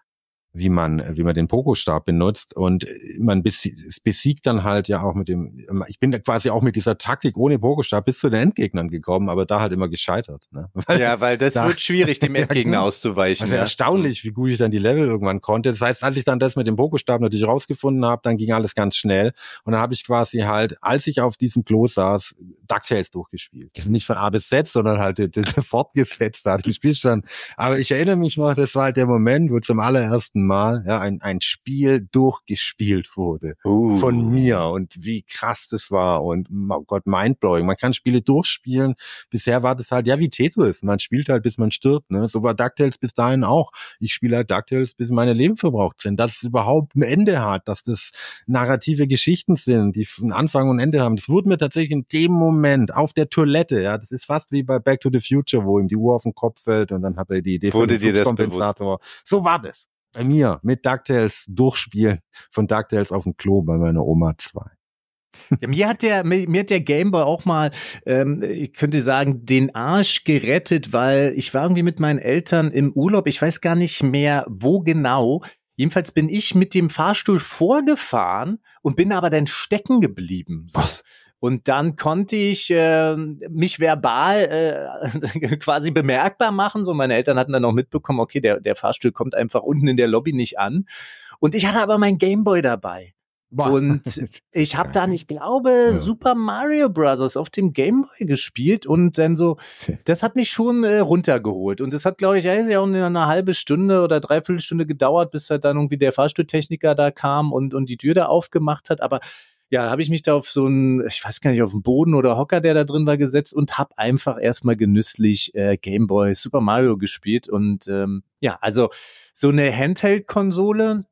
wie man, wie man den Pokostab benutzt und man besie- es besiegt dann halt ja auch mit dem, ich bin da quasi auch mit dieser Taktik ohne Pokostab bis zu den Endgegnern gekommen, aber da halt immer gescheitert. Ne? Weil, Ja, weil das Da- wird schwierig, dem Ja, Endgegner genau. auszuweichen. also ja. erstaunlich, wie gut ich dann die Level irgendwann konnte. Das heißt, als ich dann das mit dem Pokostab natürlich rausgefunden habe, dann ging alles ganz schnell. Und dann habe ich quasi halt, als ich auf diesem Klo saß, DuckTales durchgespielt. Nicht von A bis Z, sondern halt den- den fortgesetzt da, den Spielstand. Aber ich erinnere mich noch, das war halt der Moment, wo zum allerersten ersten Mal ja, ein, ein Spiel durchgespielt wurde uh. von mir und wie krass das war und oh Gott, mindblowing. Man kann Spiele durchspielen. Bisher war das halt, ja, wie Tetris. Man spielt halt, bis man stirbt. Ne? So war DuckTales bis dahin auch. Ich spiele halt DuckTales, bis meine Leben verbraucht sind. Dass es überhaupt ein Ende hat, dass das narrative Geschichten sind, die einen Anfang und Ende haben. Das wurde mir tatsächlich in dem Moment auf der Toilette, ja, das ist fast wie bei Back to the Future, wo ihm die Uhr auf den Kopf fällt und dann hat er die Idee Wurde von dem Kompensator. So war das. Bei mir mit DuckTales durchspielen von DuckTales auf dem Klo bei meiner Oma 2. Ja, mir hat der mir hat der Gameboy auch mal, ähm, ich könnte sagen, den Arsch gerettet, weil ich war irgendwie mit meinen Eltern im Urlaub. Ich weiß gar nicht mehr, wo genau. Jedenfalls bin ich mit dem Fahrstuhl vorgefahren und bin aber dann stecken geblieben. So. Und dann konnte ich äh, mich verbal äh, quasi bemerkbar machen. So, meine Eltern hatten dann auch mitbekommen, okay, der, der Fahrstuhl kommt einfach unten in der Lobby nicht an. Und ich hatte aber mein Gameboy dabei. Boah. Und ich habe dann, ich glaube, ja. Super Mario Bros. auf dem Gameboy gespielt und dann so, das hat mich schon äh, runtergeholt. Und das hat, glaube ich, ja auch eine halbe Stunde oder dreiviertel Stunde gedauert, bis halt dann irgendwie der Fahrstuhltechniker da kam und, und die Tür da aufgemacht hat. Aber ja, habe ich mich da auf so einen, ich weiß gar nicht, auf den Boden oder Hocker, der da drin war, gesetzt und habe einfach erstmal genüsslich äh, Gameboy Super Mario gespielt. Und ähm, ja, also so eine Handheld-Konsole,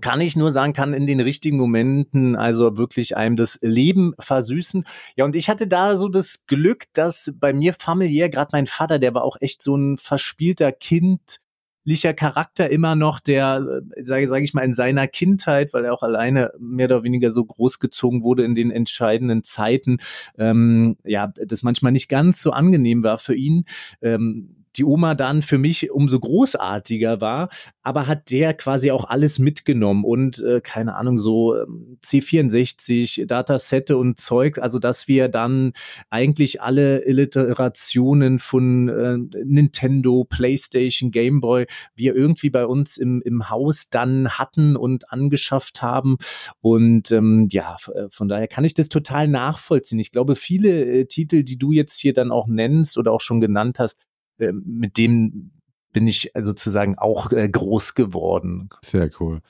kann ich nur sagen, kann in den richtigen Momenten also wirklich einem das Leben versüßen. Ja, und ich hatte da so das Glück, dass bei mir familiär, gerade mein Vater, der war auch echt so ein verspielter Kind, licher Charakter immer noch, der, äh, sage sag ich mal, in seiner Kindheit, weil er auch alleine mehr oder weniger so großgezogen wurde in den entscheidenden Zeiten, ähm, ja, das manchmal nicht ganz so angenehm war für ihn. Ähm, die Oma dann für mich umso großartiger war, aber hat der quasi auch alles mitgenommen und äh, keine Ahnung, so ähm, C64, Datasette und Zeug, also dass wir dann eigentlich alle Illiterationen von äh, Nintendo, PlayStation, Gameboy, wir irgendwie bei uns im, im Haus dann hatten und angeschafft haben. Und ähm, ja, äh, von daher kann ich das total nachvollziehen. Ich glaube, viele äh, Titel, die du jetzt hier dann auch nennst oder auch schon genannt hast, äh, mit dem bin ich äh, sozusagen auch äh, groß geworden. Sehr cool.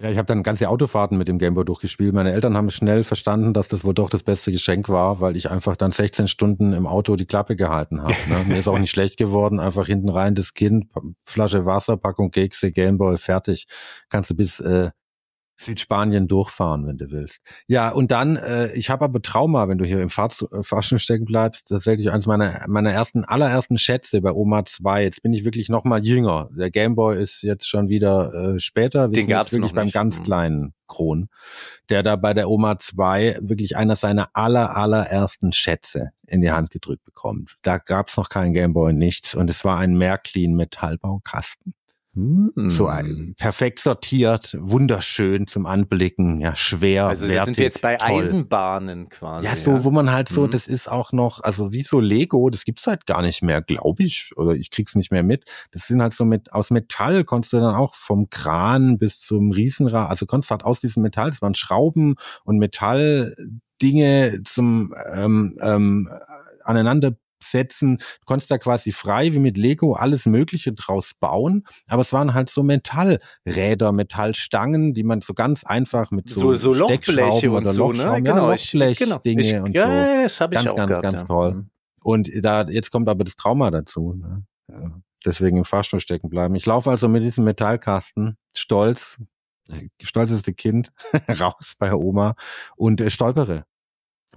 Ja, ich habe dann ganze Autofahrten mit dem Gameboy durchgespielt. Meine Eltern haben schnell verstanden, dass das wohl doch das beste Geschenk war, weil ich einfach dann 16 Stunden im Auto die Klappe gehalten habe. Ne? Mir ist auch nicht schlecht geworden. Einfach hinten rein das Kind, Flasche Wasser, Packung Kekse, Gameboy, fertig. Kannst du bis äh, Südspanien durchfahren, wenn du willst. Ja, und dann, äh, ich habe aber Trauma, wenn du hier im Fahr äh, Fahrstuhl stecken bleibst. Tatsächlich eines meiner, meiner ersten, allerersten Schätze bei Oma 2. Jetzt bin ich wirklich noch mal jünger. Der Gameboy ist jetzt schon wieder äh, später. Wir Den gab's wirklich noch beim ganz Mhm. kleinen Kron, der da bei der Oma 2 wirklich einer seiner aller, allerersten Schätze in die Hand gedrückt bekommt. Da gab's noch keinen Gameboy, nichts. Und es war ein Märklin Metallbaukasten. So ein, Hm. perfekt sortiert, wunderschön zum Anblicken, ja, schwer. Also wertig, sind wir jetzt bei toll. Eisenbahnen quasi. Ja, so, wo man halt so, Mhm. das ist auch noch, also wie so Lego, das gibt's halt gar nicht mehr, glaube ich, oder ich krieg's nicht mehr mit. Das sind halt so mit, aus Metall konntest du dann auch vom Kran bis zum Riesenrad, also konntest halt aus diesem Metall, das waren Schrauben und Metalldinge zum ähm, ähm, aneinander setzen. Du konntest da quasi frei wie mit Lego alles Mögliche draus bauen, aber es waren halt so Metallräder, Metallstangen, die man so ganz einfach mit so, so, so Lochbleche Steckschrauben und oder so, ne? Lochschrauben, Genau, ja, Lochblechdinge Ich, und ja, so. ja, das habe ich Ganz, auch ganz, gehabt, ganz ja. toll. Mhm. Und da jetzt kommt aber das Trauma dazu. Ne? Ja, deswegen im Fahrstuhl stecken bleiben. Ich laufe also mit diesem Metallkasten, stolz, äh, stolzeste Kind, raus bei Oma und äh, stolpere.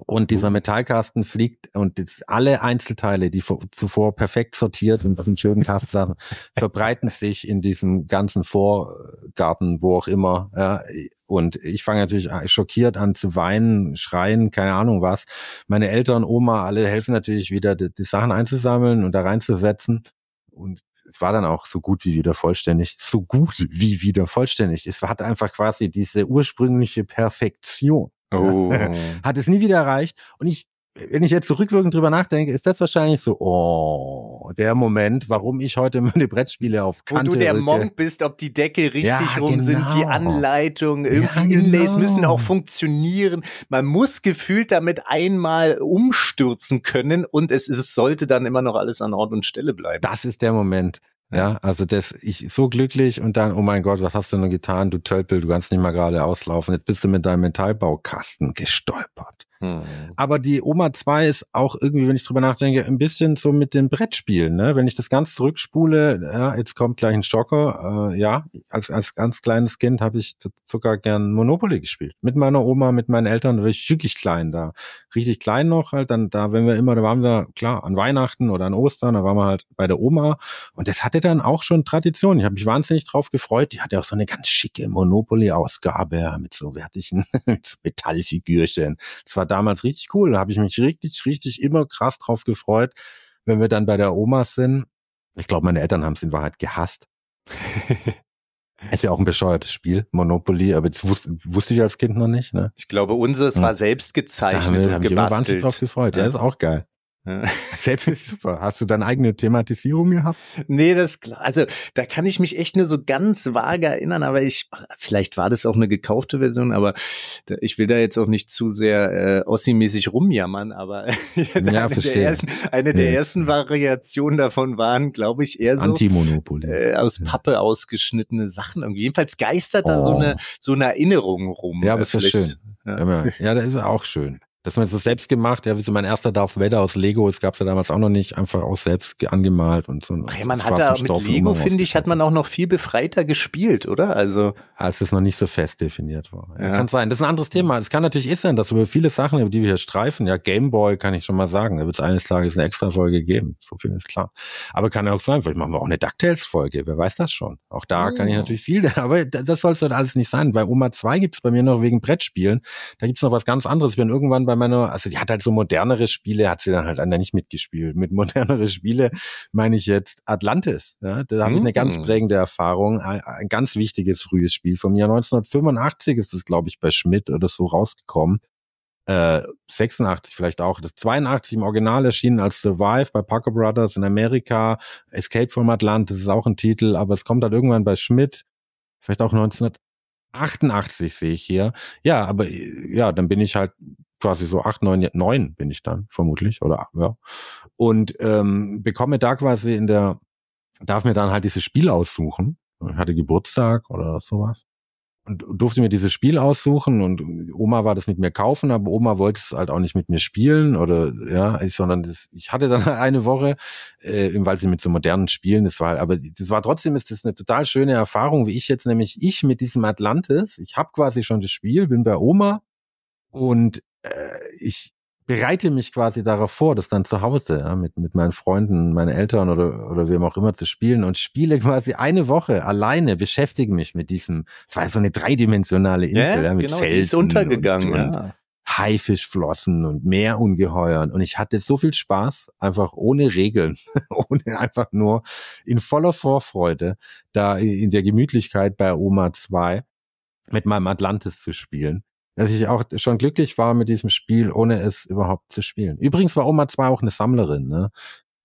Und dieser Metallkasten fliegt und alle Einzelteile, die vor, zuvor perfekt sortiert und auf dem schönen Kasten saßen, verbreiten sich in diesem ganzen Vorgarten, wo auch immer. Ja. Und ich fange natürlich schockiert an zu weinen, schreien, keine Ahnung was. Meine Eltern, Oma, alle helfen natürlich wieder, die, die Sachen einzusammeln und da reinzusetzen. Und es war dann auch so gut wie wieder vollständig. So gut wie wieder vollständig. Es hat einfach quasi diese ursprüngliche Perfektion Oh. hat es nie wieder erreicht. Und ich, wenn ich jetzt so rückwirkend drüber nachdenke, ist das wahrscheinlich so, oh, der Moment, warum ich heute meine Brettspiele auf Wo Kante du der rücke. Monk bist, ob die Deckel richtig Ja, rum sind, die genau. Anleitung, irgendwie Ja, Inlays genau. müssen auch funktionieren. Man muss gefühlt damit einmal umstürzen können und es, es sollte dann immer noch alles an Ort und Stelle bleiben. Das ist der Moment. Ja, also das, ich so glücklich und dann, oh mein Gott, was hast du denn getan, du Tölpel, du kannst nicht mal gerade auslaufen. Jetzt bist du mit deinem Metallbaukasten gestolpert. Hm. Aber die Oma 2 ist auch irgendwie, wenn ich drüber nachdenke, ein bisschen so mit dem Brettspielen. Ne? Wenn ich das ganz zurückspule, ja, jetzt kommt gleich ein Stocker. Äh, ja, als, als ganz kleines Kind habe ich sogar gern Monopoly gespielt. Mit meiner Oma, mit meinen Eltern, da war ich wirklich klein da. Richtig klein noch halt, dann da, wenn wir immer, da waren wir, klar, an Weihnachten oder an Ostern, da waren wir halt bei der Oma. Und das hatte dann auch schon Tradition. Ich habe mich wahnsinnig drauf gefreut. Die hatte auch so eine ganz schicke Monopoly-Ausgabe mit so wertigen mit so Metallfigürchen. Das war damals richtig cool. Da habe ich mich richtig, richtig immer krass drauf gefreut, wenn wir dann bei der Oma sind. Ich glaube, meine Eltern haben es in Wahrheit gehasst. Ist ja auch ein bescheuertes Spiel, Monopoly, aber das wusste, wusste ich als Kind noch nicht. Ne? Ich glaube, unseres hm. war selbst gezeichnet da haben wir, und hab gebastelt. Ich immer drauf gefreut. Ja, ist auch geil. Selbst ist super. Hast du deine eigene Thematisierung gehabt? Nee, das ist klar. Also da kann ich mich echt nur so ganz vage erinnern, aber ich, vielleicht war das auch eine gekaufte Version, aber ich will da jetzt auch nicht zu sehr äh, Ossi-mäßig rumjammern, aber ja, eine, der ersten, eine der ersten Variationen davon waren, glaube ich, eher so Anti-Monopoly. Äh, aus Pappe ausgeschnittene Sachen. Irgendwie. Jedenfalls geistert oh. da so eine, so eine Erinnerung rum. Ja, aber ist ja schön. Ja. ja, das ist auch schön. Das man so selbst gemacht, ja, wie so mein erster Darth Vader aus Lego, es gab's ja damals auch noch nicht, einfach auch selbst angemalt und so. Ach ja, man hat da mit Lego, finde ich, hat man auch noch viel befreiter gespielt, oder? Also. Als es noch nicht so fest definiert war. Ja. Kann sein. Das ist ein anderes Thema. Es kann natürlich ist sein, dass über viele Sachen, über die wir hier streifen, ja, Gameboy kann ich schon mal sagen, da wird es eines Tages eine extra Folge geben. So viel ist klar. Aber kann ja auch sein, vielleicht machen wir auch eine DuckTales-Folge, wer weiß das schon. Auch da oh. kann ich oh. natürlich viel, aber das soll es halt alles nicht sein. Bei Oma 2 gibt's bei mir noch wegen Brettspielen, da gibt's noch was ganz anderes. Ich bin irgendwann bei meiner, also die hat halt so modernere Spiele, hat sie dann halt nicht mitgespielt. Mit modernere Spiele meine ich jetzt Atlantis. Ja, da habe ich eine ganz mhm. prägende Erfahrung. Ein, ein, ganz wichtiges frühes Spiel vom Jahr 1985 ist das, glaube ich, bei Schmidt oder so rausgekommen. Äh, 86 vielleicht auch. Das 82 im Original erschienen als Survive bei Parker Brothers in Amerika. Escape from Atlantis ist auch ein Titel, aber es kommt halt irgendwann bei Schmidt. Vielleicht auch 1988 sehe ich hier. Ja, aber ja, dann bin ich halt quasi so acht, neun, neun bin ich dann vermutlich oder ja und ähm, bekomme da quasi in der darf mir dann halt dieses Spiel aussuchen. Ich hatte Geburtstag oder sowas und durfte mir dieses Spiel aussuchen und Oma war das mit mir kaufen, aber Oma wollte es halt auch nicht mit mir spielen oder ja, ich, sondern das, ich hatte dann eine Woche, äh, weil sie mit so modernen Spielen, das war halt, aber das war trotzdem ist das eine total schöne Erfahrung, wie ich jetzt nämlich ich mit diesem Atlantis, ich habe quasi schon das Spiel, bin bei Oma und ich bereite mich quasi darauf vor, das dann zu Hause ja, mit, mit meinen Freunden, meinen Eltern oder, oder wem auch immer zu spielen und spiele quasi eine Woche alleine, beschäftige mich mit diesem, es war so eine dreidimensionale Insel ja, ja mit genau, Felsen. Ist untergegangen, und, ja. Haifischflossen und Meerungeheuern und ich hatte so viel Spaß, einfach ohne Regeln, ohne einfach nur in voller Vorfreude da in der Gemütlichkeit bei Oma 2 mit meinem Atlantis zu spielen dass ich auch schon glücklich war mit diesem Spiel, ohne es überhaupt zu spielen. Übrigens war Oma 2 auch eine Sammlerin, ne?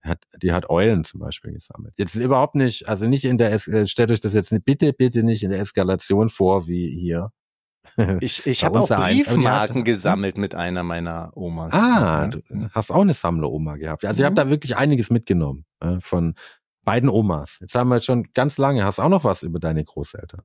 Hat, die hat Eulen zum Beispiel gesammelt. Jetzt überhaupt nicht, also nicht in der, es äh, stellt euch das jetzt bitte, bitte nicht in der Eskalation vor, wie hier. Ich, ich habe auch Briefmarken hat, gesammelt mit einer meiner Omas. Ah, du hast auch eine Sammler-Oma gehabt. Also mhm. ich habe da wirklich einiges mitgenommen äh, von beiden Omas. Jetzt haben wir schon ganz lange. Hast auch noch was über deine Großeltern?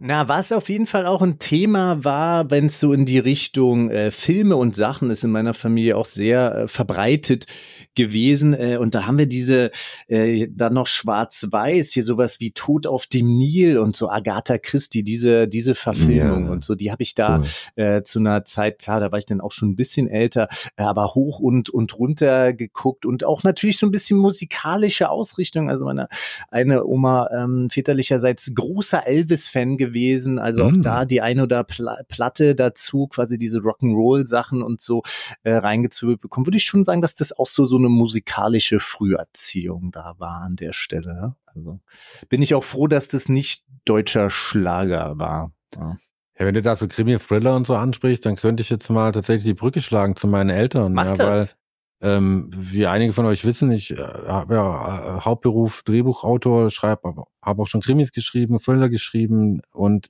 Na, was auf jeden Fall auch ein Thema war, wenn es so in die Richtung äh, Filme und Sachen ist in meiner Familie auch sehr äh, verbreitet gewesen. Äh, und da haben wir diese äh, dann noch schwarz-weiß, hier sowas wie Tod auf dem Nil und so Agatha Christie, diese, diese Verfilmung ja, und so, die habe ich da cool. äh, zu einer Zeit, klar, da war ich dann auch schon ein bisschen älter, aber hoch und, und runter geguckt und auch natürlich so ein bisschen musikalische Ausrichtung. Also meine eine Oma ähm, väterlicherseits großer Elvis-Fan gewesen. Also auch mm. da die eine oder Pla Platte dazu, quasi diese Rock'n'Roll-Sachen und so äh, reingezwirbelt bekommen. Würde ich schon sagen, dass das auch so, so eine musikalische Früherziehung da war an der Stelle. Also bin ich auch froh, dass das nicht deutscher Schlager war. Ja. Ja, wenn du da so Krimi, Thriller und so ansprichst, dann könnte ich jetzt mal tatsächlich die Brücke schlagen zu meinen Eltern. Mach ja, das. Ähm, wie einige von euch wissen, ich äh, habe ja äh, Hauptberuf Drehbuchautor, schreibe, habe auch schon Krimis geschrieben, Thriller geschrieben und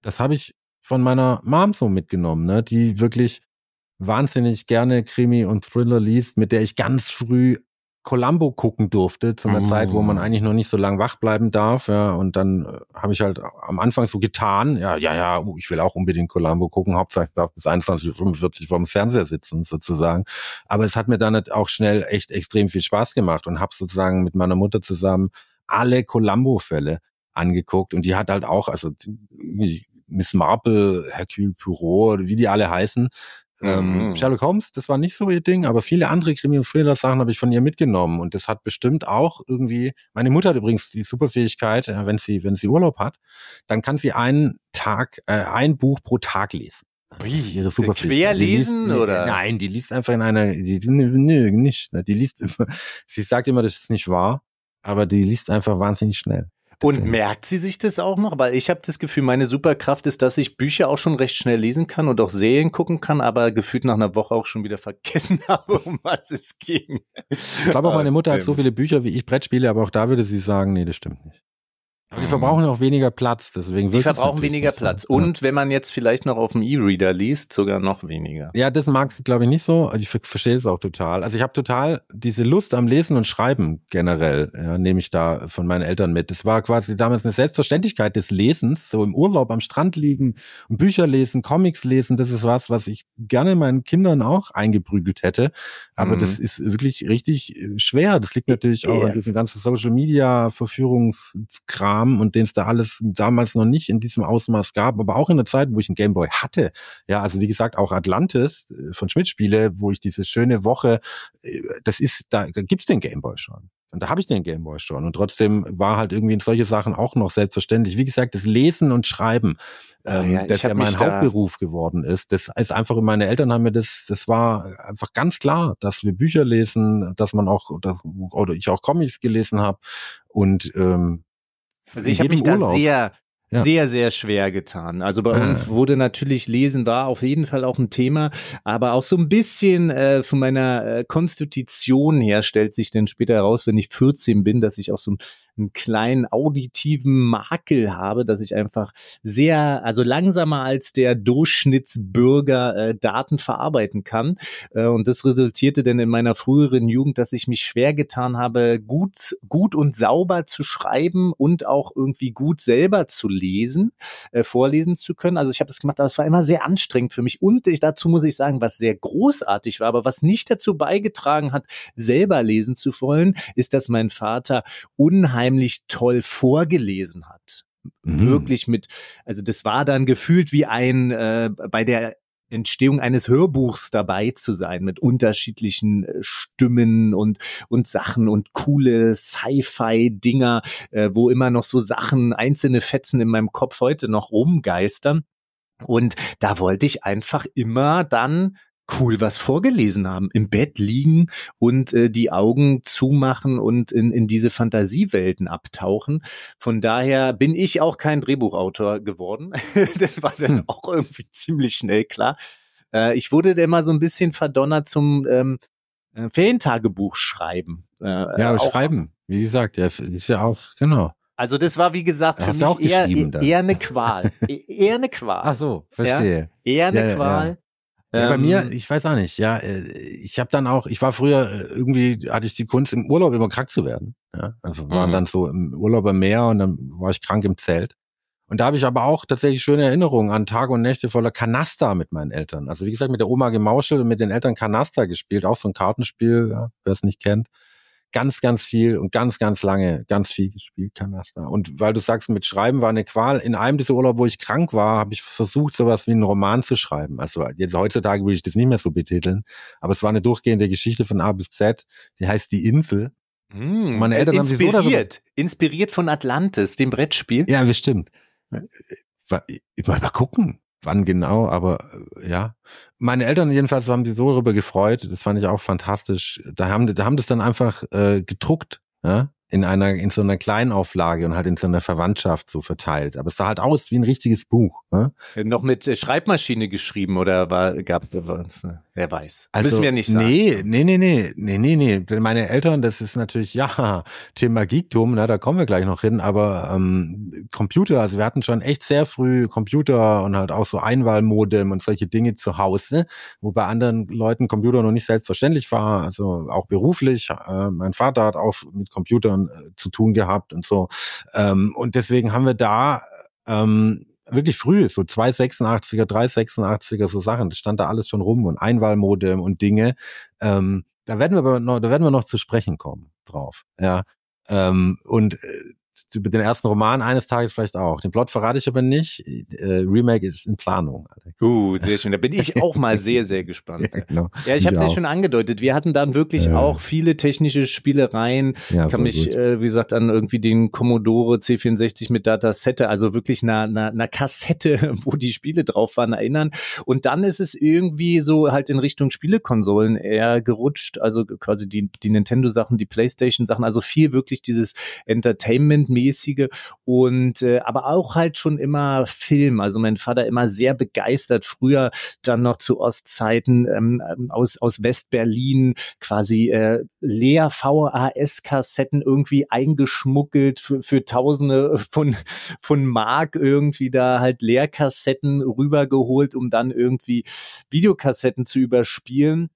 das habe ich von meiner Mom so mitgenommen, ne, die wirklich wahnsinnig gerne Krimi und Thriller liest, mit der ich ganz früh Columbo gucken durfte, zu einer mm. Zeit, wo man mm. eigentlich noch nicht so lange wach bleiben darf. Ja, und dann äh, habe ich halt am Anfang so getan, ja, ja, ja, oh, ich will auch unbedingt Columbo gucken, Hauptsache ich darf bis 21.45 vor dem Fernseher sitzen, sozusagen. Aber es hat mir dann halt auch schnell echt extrem viel Spaß gemacht und habe sozusagen mit meiner Mutter zusammen alle Columbo-Fälle angeguckt und die hat halt auch, also Miss Marple, Hercule Poirot, wie die alle heißen, ähm, mhm. Sherlock Holmes, das war nicht so ihr Ding, aber viele andere Krimi- und Thriller-Sachen habe ich von ihr mitgenommen und das hat bestimmt auch irgendwie, meine Mutter hat übrigens die Superfähigkeit, äh, wenn sie, wenn sie Urlaub hat, dann kann sie einen Tag, äh, ein Buch pro Tag lesen. Ui, ihre Superfähigkeit. Querlesen liest, oder? Nein, die liest einfach in einer, die, nö, nicht, die liest immer, sie sagt immer, das ist nicht wahr, aber die liest einfach wahnsinnig schnell. Und merkt sie sich das auch noch? Weil ich habe das Gefühl, meine Superkraft ist, dass ich Bücher auch schon recht schnell lesen kann und auch Serien gucken kann, aber gefühlt nach einer Woche auch schon wieder vergessen habe, um was es ging. Ich glaube auch, meine Mutter hat so viele Bücher wie ich Brettspiele, aber auch da würde sie sagen, nee, das stimmt nicht. Aber die verbrauchen auch weniger Platz, deswegen Die verbrauchen weniger Platz. So. Und wenn man jetzt vielleicht noch auf dem E-Reader liest, sogar noch weniger. Ja, das mag sie, glaube ich, nicht so. Ich verstehe es auch total. Also ich habe total diese Lust am Lesen und Schreiben generell, ja, nehme ich da von meinen Eltern mit. Das war quasi damals eine Selbstverständlichkeit des Lesens, so im Urlaub am Strand liegen und Bücher lesen, Comics lesen. Das ist was, was ich gerne meinen Kindern auch eingeprügelt hätte. Aber mhm. das ist wirklich richtig äh, schwer. Das liegt natürlich auch an diesem ganzen Social Media Verführungskram Kram und den es da alles damals noch nicht in diesem Ausmaß gab, aber auch in der Zeit, wo ich einen Gameboy hatte. Ja, also wie gesagt, auch Atlantis äh, von Schmidt Spiele, wo ich diese schöne Woche, äh, das ist, da, da gibt's den Gameboy schon. Und da habe ich den Gameboy schon. Und trotzdem war halt irgendwie in solche Sachen auch noch selbstverständlich. Wie gesagt, das Lesen und Schreiben, ah ähm, ja, das ja mein Hauptberuf geworden ist. Das ist einfach, meine Eltern haben mir das, das war einfach ganz klar, dass wir Bücher lesen, dass man auch, dass, oder ich auch Comics gelesen habe. Und ähm, also ich habe mich Urlaub. da sehr, ja. sehr, sehr schwer getan. Also bei uns äh. wurde natürlich Lesen war auf jeden Fall auch ein Thema, aber auch so ein bisschen äh, von meiner äh, Konstitution her stellt sich dann später heraus, wenn ich 14 bin, dass ich auch so ein einen kleinen auditiven Makel habe, dass ich einfach sehr, also langsamer als der Durchschnittsbürger äh, Daten verarbeiten kann. Äh, und das resultierte dann in meiner früheren Jugend, dass ich mich schwer getan habe, gut, gut und sauber zu schreiben und auch irgendwie gut selber zu lesen, äh, vorlesen zu können. Also ich habe das gemacht, aber es war immer sehr anstrengend für mich. Und ich, dazu muss ich sagen, was sehr großartig war, aber was nicht dazu beigetragen hat, selber lesen zu wollen, ist, dass mein Vater unheimlich unheimlich toll vorgelesen hat. Mhm. Wirklich mit, also das war dann gefühlt wie ein äh, bei der Entstehung eines Hörbuchs dabei zu sein mit unterschiedlichen äh, Stimmen und und Sachen und coole Sci-Fi-Dinger, äh, wo immer noch so Sachen, einzelne Fetzen in meinem Kopf heute noch rumgeistern. Und da wollte ich einfach immer dann cool was vorgelesen haben, im Bett liegen und äh, die Augen zumachen und in, in diese Fantasiewelten abtauchen. Von daher bin ich auch kein Drehbuchautor geworden. das war dann hm. auch irgendwie ziemlich schnell klar. Äh, ich wurde da immer so ein bisschen verdonnert zum ähm, äh, Ferientagebuch schreiben. Äh, ja, auch, schreiben, wie gesagt, ja, ist ja auch, genau. Also das war, wie gesagt, für mich eher, eher eine Qual. E-, eher eine Qual. Ach so, verstehe. Ja? Eher eine ja, Qual. Ja. Bei mir, ähm, ich weiß auch nicht, ja, äh, ich habe dann auch, ich war früher äh, irgendwie, hatte ich die Kunst im Urlaub immer krank zu werden. Ja, also waren mhm. dann so im Urlaub am Meer und dann war ich krank im Zelt. Und da habe ich aber auch tatsächlich schöne Erinnerungen an Tage und Nächte voller Kanaster mit meinen Eltern. Also wie gesagt, mit der Oma gemauschelt und mit den Eltern Kanaster gespielt, auch so ein Kartenspiel, ja, wer es nicht kennt ganz, ganz viel und ganz, ganz lange ganz viel gespielt, Kanaster. Und weil du sagst, mit Schreiben war eine Qual. In einem dieser Urlaub, wo ich krank war, habe ich versucht, sowas wie einen Roman zu schreiben. Also jetzt heutzutage würde ich das nicht mehr so betiteln, aber es war eine durchgehende Geschichte von A bis Z. Die heißt Die Insel. Mm, Meine Eltern haben sich so darüber inspiriert von Atlantis, dem Brettspiel. Ja, bestimmt. Mal, mal gucken wann genau, aber äh, ja. Meine Eltern jedenfalls haben sich so darüber gefreut, das fand ich auch fantastisch. Da haben, da haben das dann einfach äh, gedruckt, ja, in einer, in so einer Kleinauflage und halt in so einer Verwandtschaft so verteilt. Aber es sah halt aus wie ein richtiges Buch. Ne? Noch mit äh, Schreibmaschine geschrieben oder war, gab es, ne? wer weiß. Also, Müssen wir nicht sagen. Nee, nee, nee, nee, nee, nee, nee. Meine Eltern, das ist natürlich, ja, Thema Geektum, na, da kommen wir gleich noch hin, aber ähm, Computer, also wir hatten schon echt sehr früh Computer und halt auch so Einwahlmodem und solche Dinge zu Hause, wo bei anderen Leuten Computer noch nicht selbstverständlich war, also auch beruflich. Äh, mein Vater hat auch mit Computern Kindern äh, zu tun gehabt und so. Ähm, und deswegen haben wir da ähm, wirklich früh, so 286er, 386er, so Sachen, das stand da alles schon rum und Einwahlmodem und Dinge. Ähm, da werden wir aber noch, da werden wir noch zu sprechen kommen drauf. Ja. Ähm, und äh, über den ersten Roman eines Tages vielleicht auch. Den Plot verrate ich aber nicht. Äh, Remake ist in Planung. Uh, sehr schön. Da bin ich auch mal sehr, sehr gespannt. ja, genau. ja, ich habe es ja schon angedeutet. Wir hatten dann wirklich äh. auch viele technische Spielereien. Ja, ich kann mich, äh, wie gesagt, an irgendwie den Commodore C64 mit Datasette, also wirklich einer, einer, einer Kassette, wo die Spiele drauf waren, erinnern. Und dann ist es irgendwie so halt in Richtung Spielekonsolen eher gerutscht. Also quasi die, die Nintendo-Sachen, die Playstation-Sachen, also viel wirklich dieses Entertainment mäßige und äh, aber auch halt schon immer Film. Also mein Vater immer sehr begeistert, früher dann noch zu Ostzeiten ähm, ähm aus, aus West-Berlin quasi äh, leer VHS-Kassetten irgendwie eingeschmuggelt für, für Tausende von, von Mark irgendwie da halt Leerkassetten rübergeholt, um dann irgendwie Videokassetten zu überspielen.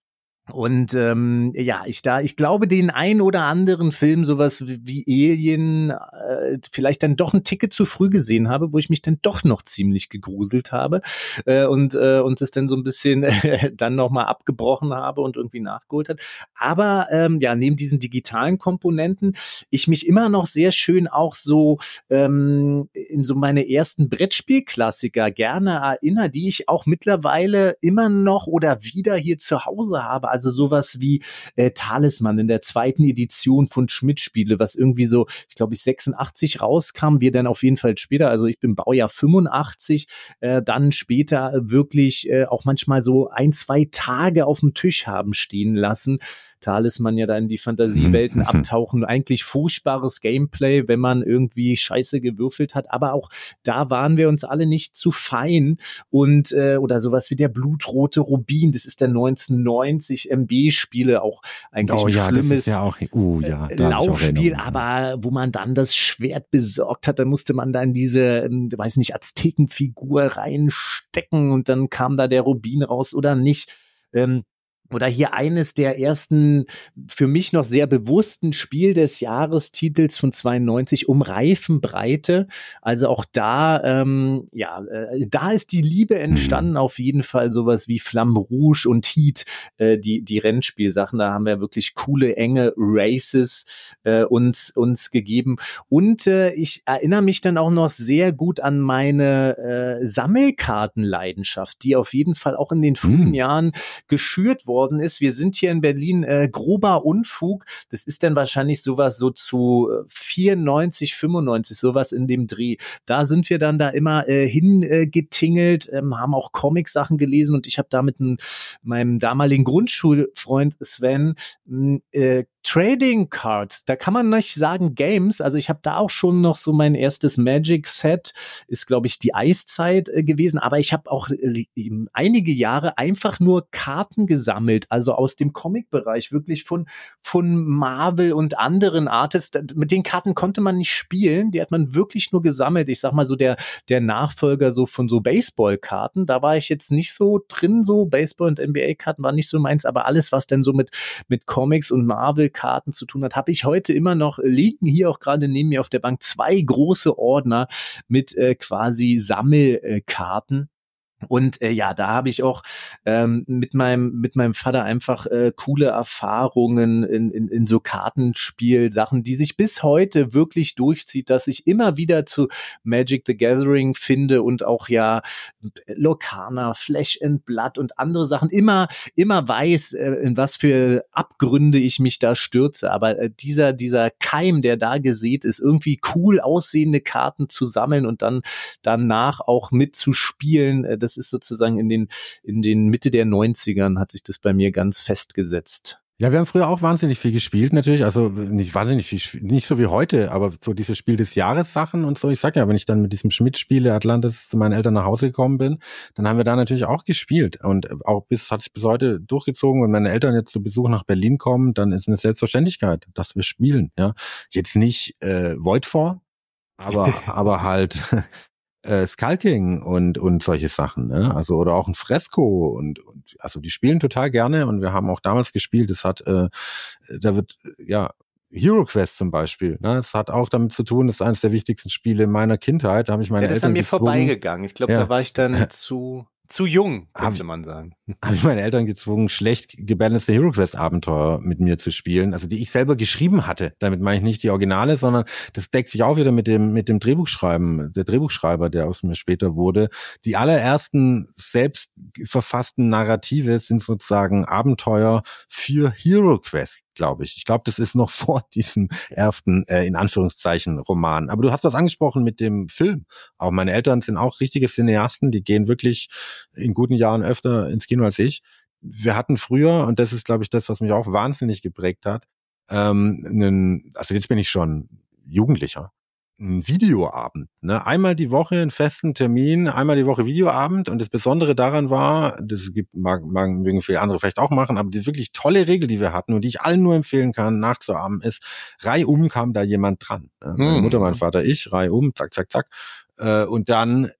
Und ähm, ja, ich da, ich glaube, den ein oder anderen Film, sowas wie Alien, äh, vielleicht dann doch ein Ticket zu früh gesehen habe, wo ich mich dann doch noch ziemlich gegruselt habe äh, und äh, und es dann so ein bisschen äh, dann nochmal abgebrochen habe und irgendwie nachgeholt hat. Aber ähm, ja, neben diesen digitalen Komponenten, ich mich immer noch sehr schön auch so ähm, in so meine ersten Brettspielklassiker gerne erinnere, die ich auch mittlerweile immer noch oder wieder hier zu Hause habe also sowas wie äh, Talisman in der zweiten Edition von Schmidt-Spiele, was irgendwie so, ich glaube, ich 86 rauskam, wir dann auf jeden Fall später, also ich bin Baujahr 85, äh, dann später wirklich äh, auch manchmal so ein, zwei Tage auf dem Tisch haben stehen lassen. Talisman ja da in die Fantasiewelten mhm. abtauchen. Eigentlich furchtbares Gameplay, wenn man irgendwie Scheiße gewürfelt hat. Aber auch da waren wir uns alle nicht zu fein und äh, oder sowas wie der blutrote Rubin. Das ist der 1990 MB-Spiele auch eigentlich oh, ein ja, schlimmes ja auch, uh, ja, äh, Laufspiel, aber wo man dann das Schwert besorgt hat, da musste man dann diese, ähm, weiß nicht, Aztekenfigur reinstecken und dann kam da der Rubin raus oder nicht. Ähm, oder hier eines der ersten für mich noch sehr bewussten Spiel des Jahrestitels von 92 um Reifenbreite. Also auch da, ähm, ja, äh, da ist die Liebe entstanden. Mhm. Auf jeden Fall sowas wie Flamme Rouge und Heat, äh, die die Rennspielsachen. Da haben wir wirklich coole enge Races äh, uns uns gegeben. Und äh, ich erinnere mich dann auch noch sehr gut an meine äh, Sammelkartenleidenschaft, die auf jeden Fall auch in den frühen mhm. Jahren geschürt worden worden ist. Wir sind hier in Berlin äh, grober Unfug. Das ist dann wahrscheinlich sowas so zu 94, äh, 95, sowas in dem Dreh. Da sind wir dann da immer äh, hingetingelt, äh, ähm, haben auch Comic-Sachen gelesen und ich habe da mit meinem damaligen Grundschulfreund Sven äh, Trading Cards, da kann man nicht sagen Games. Also ich habe da auch schon noch so mein erstes Magic Set, ist glaube ich die Eiszeit äh, gewesen, aber ich habe auch äh, einige Jahre einfach nur Karten gesammelt, also aus dem Comic-Bereich, wirklich von, von Marvel und anderen Artists. Mit den Karten konnte man nicht spielen, die hat man wirklich nur gesammelt. Ich sag mal so der, der Nachfolger so von so Baseball-Karten, da war ich jetzt nicht so drin, so Baseball- und NBA-Karten war nicht so meins, aber alles, was denn so mit, mit Comics und Marvel Karten zu tun hat, habe ich heute immer noch liegen hier auch gerade neben mir auf der Bank zwei große Ordner mit äh, quasi Sammelkarten. Und äh, ja, da habe ich auch ähm, mit meinem mit meinem Vater einfach äh, coole Erfahrungen in, in, in so Kartenspiel Sachen, die sich bis heute wirklich durchzieht, dass ich immer wieder zu Magic the Gathering finde und auch ja Locana, Flash and Blood und andere Sachen immer immer weiß, äh, in was für Abgründe ich mich da stürze. Aber äh, dieser dieser Keim, der da gesät ist, irgendwie cool aussehende Karten zu sammeln und dann danach auch mitzuspielen, äh, das das ist sozusagen in den, in den Mitte der 90ern hat sich das bei mir ganz festgesetzt. Ja, wir haben früher auch wahnsinnig viel gespielt, natürlich. Also nicht wahnsinnig viel, nicht so wie heute, aber so diese Spiel des Jahres Sachen und so. Ich sag ja, wenn ich dann mit diesem Schmidt-Spiele Atlantis zu meinen Eltern nach Hause gekommen bin, dann haben wir da natürlich auch gespielt. Und auch bis, hat sich bis heute durchgezogen. Wenn meine Eltern jetzt zu Besuch nach Berlin kommen, dann ist eine Selbstverständlichkeit, dass wir spielen, ja. Jetzt nicht äh, Void for, aber, aber halt äh, Skulking und und solche Sachen, ne? Also oder auch ein Fresco und, und also die spielen total gerne und wir haben auch damals gespielt. Es hat, äh, da wird ja Hero Quest zum Beispiel. Ne? Das hat auch damit zu tun, das ist eines der wichtigsten Spiele meiner Kindheit. Da habe ich meine ja, das Eltern ist an mir gezwungen. vorbeigegangen. Ich glaube, Ja. da war ich dann zu zu jung, könnte man sagen. habe ich meine Eltern gezwungen, schlecht gebalancete Hero Quest Abenteuer mit mir zu spielen, also die ich selber geschrieben hatte. Damit meine ich nicht die Originale, sondern das deckt sich auch wieder mit dem mit dem Drehbuchschreiben, der Drehbuchschreiber, der aus mir später wurde. Die allerersten selbst verfassten Narrative sind sozusagen Abenteuer für Hero Quest glaube ich. Ich glaube, das ist noch vor diesem ersten, äh, in Anführungszeichen, Roman. Aber du hast was angesprochen mit dem Film. Auch meine Eltern sind auch richtige Cineasten, die gehen wirklich in guten Jahren öfter ins Kino als ich. Wir hatten früher, und das ist, glaube ich, das, was mich auch wahnsinnig geprägt hat, ähm, einen, also jetzt bin ich schon Jugendlicher, einen Videoabend. Ne? Einmal die Woche einen festen Termin, einmal die Woche Videoabend. Und das Besondere daran war, das gibt, mag, mag mögen viele andere vielleicht auch machen, aber die wirklich tolle Regel, die wir hatten und die ich allen nur empfehlen kann, nachzuahmen, ist, reihum kam da jemand dran. Ne? Meine Hm. Mutter, mein Vater, ich, reihum, zack, zack, zack. Äh, und dann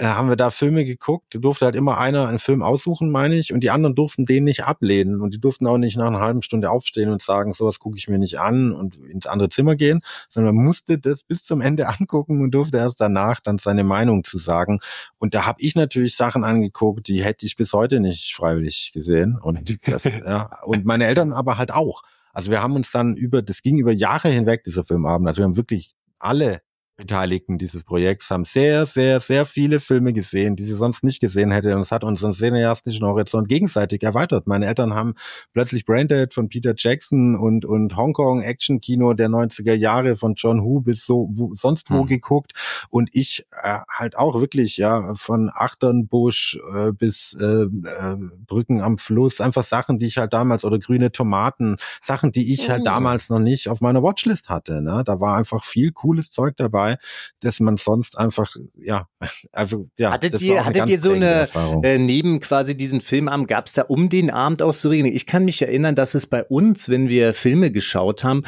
haben wir da Filme geguckt. Durfte halt immer einer einen Film aussuchen, meine ich, und die anderen durften den nicht ablehnen. Und die durften auch nicht nach einer halben Stunde aufstehen und sagen, sowas gucke ich mir nicht an und ins andere Zimmer gehen, sondern man musste das bis zum Ende angucken und durfte erst danach dann seine Meinung zu sagen. Und da habe ich natürlich Sachen angeguckt, die hätte ich bis heute nicht freiwillig gesehen. Und, das, ja, und meine Eltern aber halt auch. Also wir haben uns dann über, das ging über Jahre hinweg, dieser Filmabend. Also wir haben wirklich alle Beteiligten dieses Projekts haben sehr, sehr, sehr viele Filme gesehen, die sie sonst nicht gesehen hätte. Und es hat unseren cineastischen Horizont gegenseitig erweitert. Meine Eltern haben plötzlich Braindead von Peter Jackson und, und Hongkong Action-Kino der 90er Jahre von John Woo bis so wo, sonst wo Hm. geguckt. Und ich äh, halt auch wirklich, ja, von Achternbusch äh, bis äh, äh, Brücken am Fluss, einfach Sachen, die ich halt damals, oder grüne Tomaten, Sachen, die ich halt Mhm. damals noch nicht auf meiner Watchlist hatte. Ne? Da war einfach viel cooles Zeug dabei, dass man sonst einfach, ja, einfach, ja. Hattet das ihr- hattet ihr so eine. Äh, neben quasi diesen Filmabend gab es da um den Abend auch so Regeln. Ich kann mich erinnern, dass es bei uns, wenn wir Filme geschaut haben,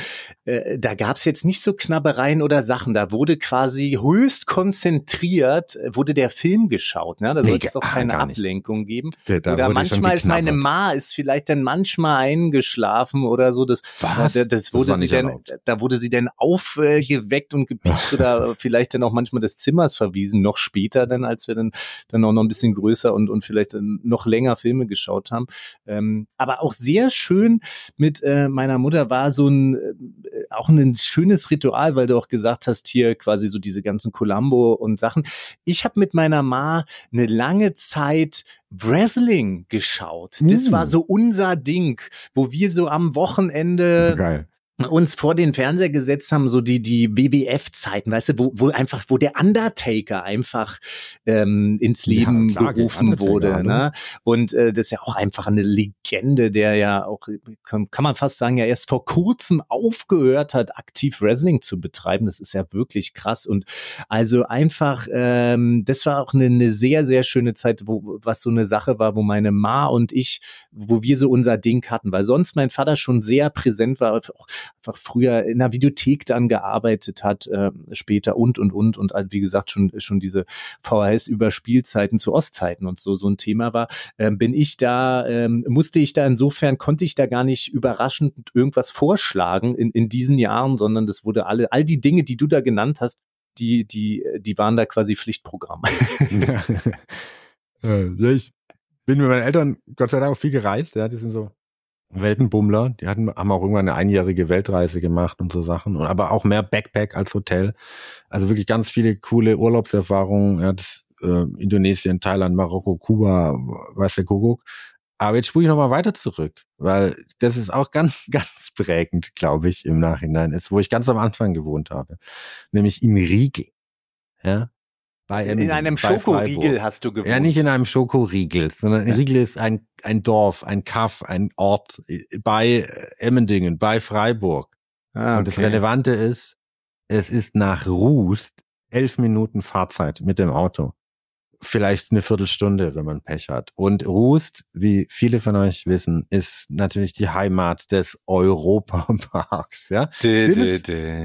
äh, da gab es jetzt nicht so Knabbereien oder Sachen. Da wurde quasi höchst konzentriert, äh, wurde der Film geschaut. Ne? Da Nee, sollte es auch keine gar nicht. Ablenkung geben. Da- da oder manchmal ist meine. Ma ist vielleicht dann manchmal eingeschlafen oder so. Das, Was? äh, das Das wurde war sie dann, erlaubt. da wurde sie dann aufgeweckt und gepiekst oder vielleicht dann auch manchmal des Zimmers verwiesen, noch später dann, als wir dann, dann auch noch ein bisschen größer und, und vielleicht noch länger Filme geschaut haben. Ähm, aber auch sehr schön mit äh, meiner Mutter war so ein, äh, auch ein schönes Ritual, weil du auch gesagt hast, hier quasi so diese ganzen Columbo und Sachen. Ich habe mit meiner Ma eine lange Zeit Wrestling geschaut. Das Uh. war so unser Ding, wo wir so am Wochenende Geil. Uns vor den Fernseher gesetzt haben, so die, die WWF-Zeiten, weißt du, wo, wo einfach, wo der Undertaker einfach ähm, ins Ja, Leben klar, gegen gerufen wurde. hallo. Ne? Und äh, das ist ja auch einfach eine Legende, der ja auch, kann, kann man fast sagen, ja erst vor kurzem aufgehört hat, aktiv Wrestling zu betreiben. Das ist ja wirklich krass. Und also einfach, ähm, das war auch eine, eine sehr, sehr schöne Zeit, wo was so eine Sache war, wo meine Ma und ich, wo wir so unser Ding hatten, weil sonst mein Vater schon sehr präsent war, auch einfach früher in der Videothek dann gearbeitet hat, äh, später und und und und halt, wie gesagt schon schon diese VHS über Spielzeiten zu Ostzeiten und so so ein Thema war, ähm, bin ich da ähm, musste ich da insofern konnte ich da gar nicht überraschend irgendwas vorschlagen in in diesen Jahren, sondern das wurde alle all die Dinge, die du da genannt hast, die die die waren da quasi Pflichtprogramm. Äh, ja, ich bin mit meinen Eltern Gott sei Dank auch viel gereist. Ja, die sind so Weltenbummler. Die hatten, haben auch irgendwann eine einjährige Weltreise gemacht und so Sachen. Und aber auch mehr Backpack als Hotel. Also wirklich ganz viele coole Urlaubserfahrungen. Ja, das, äh, Indonesien, Thailand, Marokko, Kuba, weiß der Kuckuck. Aber jetzt spule ich nochmal weiter zurück, weil das ist auch ganz, ganz prägend, glaube ich, im Nachhinein ist, wo ich ganz am Anfang gewohnt habe. Nämlich in Riegel. Ja. Bei in einem Schokoriegel hast du gewohnt. Ja, nicht in einem Schokoriegel, sondern ein Riegel ist ein, ein Dorf, ein Kaff, ein Ort bei Emmendingen, bei Freiburg. Ah, okay. Und das Relevante ist, es ist nach Rust elf Minuten Fahrzeit mit dem Auto vielleicht eine Viertelstunde, wenn man Pech hat. Und Rust, wie viele von euch wissen, ist natürlich die Heimat des Europaparks. Ja,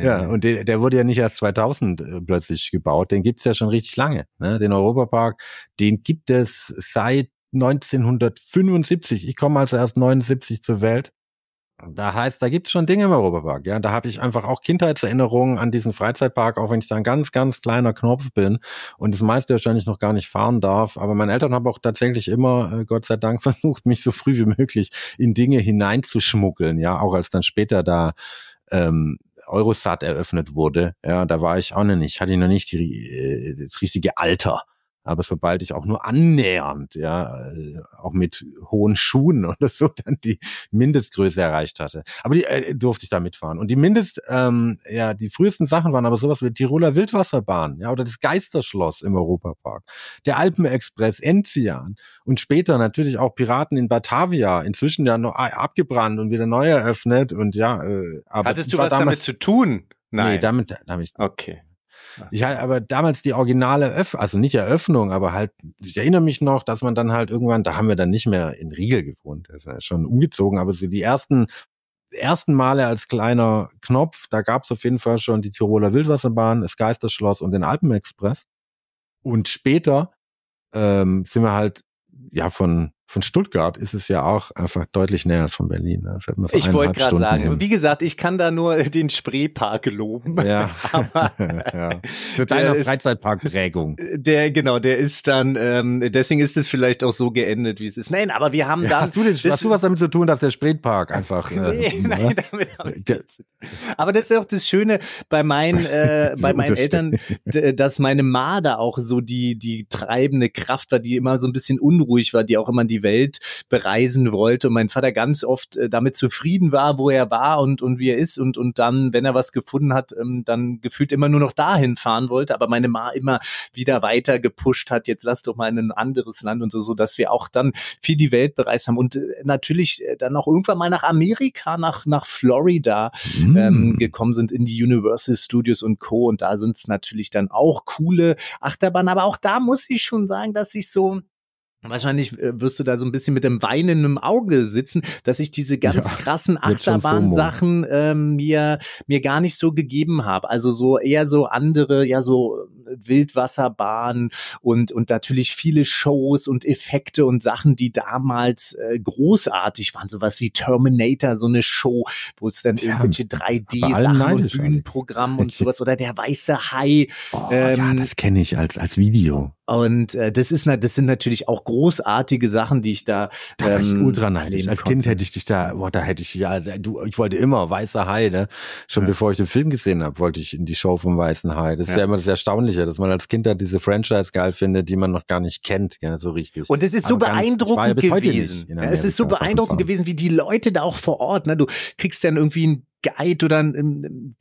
ja und der, der wurde ja nicht erst 2000 äh, plötzlich gebaut, den gibt's ja schon richtig lange. Ne? Den Europapark, den gibt es seit 1975. Ich komme also erst 79 zur Welt. Da heißt, da gibt es schon Dinge im Europapark. Ja, da habe ich einfach auch Kindheitserinnerungen an diesen Freizeitpark, auch wenn ich da ein ganz, ganz kleiner Knopf bin und das meiste wahrscheinlich noch gar nicht fahren darf. Aber meine Eltern haben auch tatsächlich immer, äh, Gott sei Dank, versucht, mich so früh wie möglich in Dinge hineinzuschmuggeln. Ja, auch als dann später da ähm, Eurosat eröffnet wurde. Ja, da war ich auch noch nicht, hatte ich noch nicht die, äh, das richtige Alter aber sobald ich auch nur annähernd, ja, äh, auch mit hohen Schuhen oder so, dann die Mindestgröße erreicht hatte. Aber die äh, durfte ich da mitfahren. Und die Mindest, ähm, ja, die frühesten Sachen waren aber sowas wie die Tiroler Wildwasserbahn, ja, oder das Geisterschloss im Europapark, der Alpenexpress Enzian und später natürlich auch Piraten in Batavia, inzwischen ja noch abgebrannt und wieder neu eröffnet und ja, äh, aber Hattest du was damit zu tun? Nein. Nee, damit ich. Okay. Ich halt aber damals die originale Öff also nicht Eröffnung, aber halt, ich erinnere mich noch, dass man dann halt irgendwann, da haben wir dann nicht mehr in Riegel gewohnt, das ist ja schon umgezogen, aber so die ersten ersten Male als kleiner Knopf, da gab es auf jeden Fall schon die Tiroler Wildwasserbahn, das Geisterschloss und den Alpenexpress. Und später ähm, sind wir halt ja von von Stuttgart ist es ja auch einfach deutlich näher als von Berlin. So ich wollte gerade sagen, hin. wie gesagt, ich kann da nur den Spreepark loben. Ja. Ja. Für deine Freizeitparkprägung. Der, genau, der ist dann, ähm, deswegen ist es vielleicht auch so geendet, wie es ist. Nein, aber wir haben ja, da. Hast du, den, hast du was damit zu tun, dass der Spreepark einfach. Äh, nee, nein, ne? damit habe ich nichts. Aber das ist auch das Schöne bei meinen, äh, bei meinen Eltern, dass meine Ma da auch so die, die treibende Kraft war, die immer so ein bisschen unruhig war, die auch immer die Welt bereisen wollte und mein Vater ganz oft äh, damit zufrieden war, wo er war und, und wie er ist und, und dann, wenn er was gefunden hat, ähm, dann gefühlt immer nur noch dahin fahren wollte, aber meine Ma immer wieder weiter gepusht hat, jetzt lass doch mal in ein anderes Land und so, so dass wir auch dann viel die Welt bereist haben und äh, natürlich äh, dann auch irgendwann mal nach Amerika, nach, nach Florida mm. ähm, gekommen sind in die Universal Studios und Co. Und da sind es natürlich dann auch coole Achterbahnen, aber auch da muss ich schon sagen, dass ich so Wahrscheinlich äh, wirst du da so ein bisschen mit dem Weinen im Auge sitzen, dass ich diese ganz ja, krassen Achterbahn-Sachen ähm, mir mir gar nicht so gegeben habe. Also so eher so andere, ja so Wildwasserbahn und und natürlich viele Shows und Effekte und Sachen, die damals äh, großartig waren. Sowas wie Terminator, so eine Show, wo es dann ja, irgendwelche 3D-Sachen und Bühnenprogramm und sowas oder der weiße Hai. Oh, ähm, ja, das kenne ich als als Video. Und äh, das ist das sind natürlich auch großartige Sachen, die ich da. Da war ich ähm, ultra neidisch. Als Kind hätte ich dich da, boah, da hätte ich ja, du, ich wollte immer Weißer Hai, ne? Schon ja. bevor ich den Film gesehen habe, wollte ich in die Show vom Weißen Hai. Das ist ja, ja immer das Erstaunliche, dass man als Kind da diese Franchise geil findet, die man noch gar nicht kennt, ja, so richtig. Und es ist so beeindruckend gewesen. Ja, es ist so beeindruckend gewesen, wie die Leute da auch vor Ort, ne? Du kriegst dann irgendwie ein Guide oder eine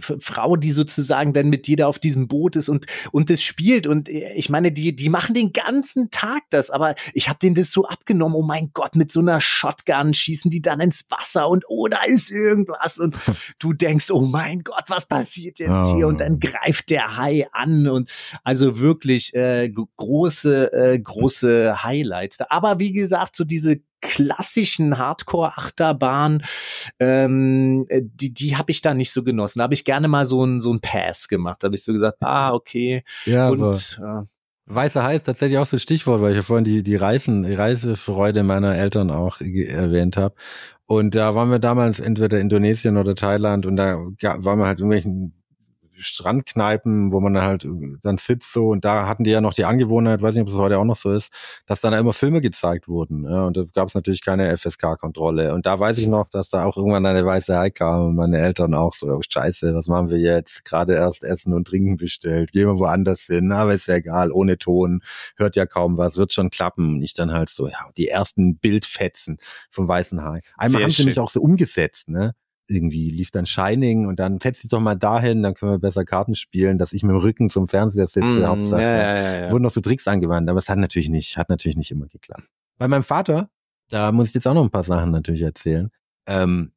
Frau, die sozusagen dann mit dir da auf diesem Boot ist und und das spielt und äh, ich meine, die die machen den ganzen Tag das, aber ich habe denen das so abgenommen. Oh mein Gott, mit so einer Shotgun schießen die dann ins Wasser und oh, da ist irgendwas und du denkst, oh mein Gott, was passiert jetzt oh. hier und dann greift der Hai an und also wirklich äh, große äh, große Highlights. Aber wie gesagt, so diese klassischen Hardcore-Achterbahn, ähm, äh, die, die habe ich da nicht so genossen. Da habe ich gerne mal so ein so ein Pass gemacht. Da habe ich so gesagt, ah, okay. Ja, und aber äh, Weißer Hai ist tatsächlich auch so ein Stichwort, weil ich ja vorhin die, die Reisen, die Reisefreude meiner Eltern auch erwähnt habe. Und da waren wir damals entweder Indonesien oder Thailand und da waren wir halt irgendwelchen Strandkneipen, wo man dann halt dann sitzt so und da hatten die ja noch die Angewohnheit, weiß nicht, ob es heute auch noch so ist, dass dann immer Filme gezeigt wurden. Ja, und da gab es natürlich keine FSK-Kontrolle. Und da weiß ich noch, dass da auch irgendwann eine weiße Hai kam und meine Eltern auch so, oh, scheiße, was machen wir jetzt? Gerade erst Essen und Trinken bestellt, gehen wir woanders hin, aber ist ja egal, ohne Ton, hört ja kaum was, wird schon klappen. Und ich dann halt so, ja, die ersten Bildfetzen vom weißen Hai. Einmal Sehr haben sie mich auch so umgesetzt, ne? Irgendwie lief dann Shining und dann setz dich doch mal dahin, dann können wir besser Karten spielen, dass ich mit dem Rücken zum Fernseher sitze, mm, Hauptsache. Ja, ja, ja, Wurden noch so Tricks angewandt, aber es hat natürlich nicht, hat natürlich nicht immer geklappt. Bei meinem Vater, da muss ich jetzt auch noch ein paar Sachen natürlich erzählen. Ähm,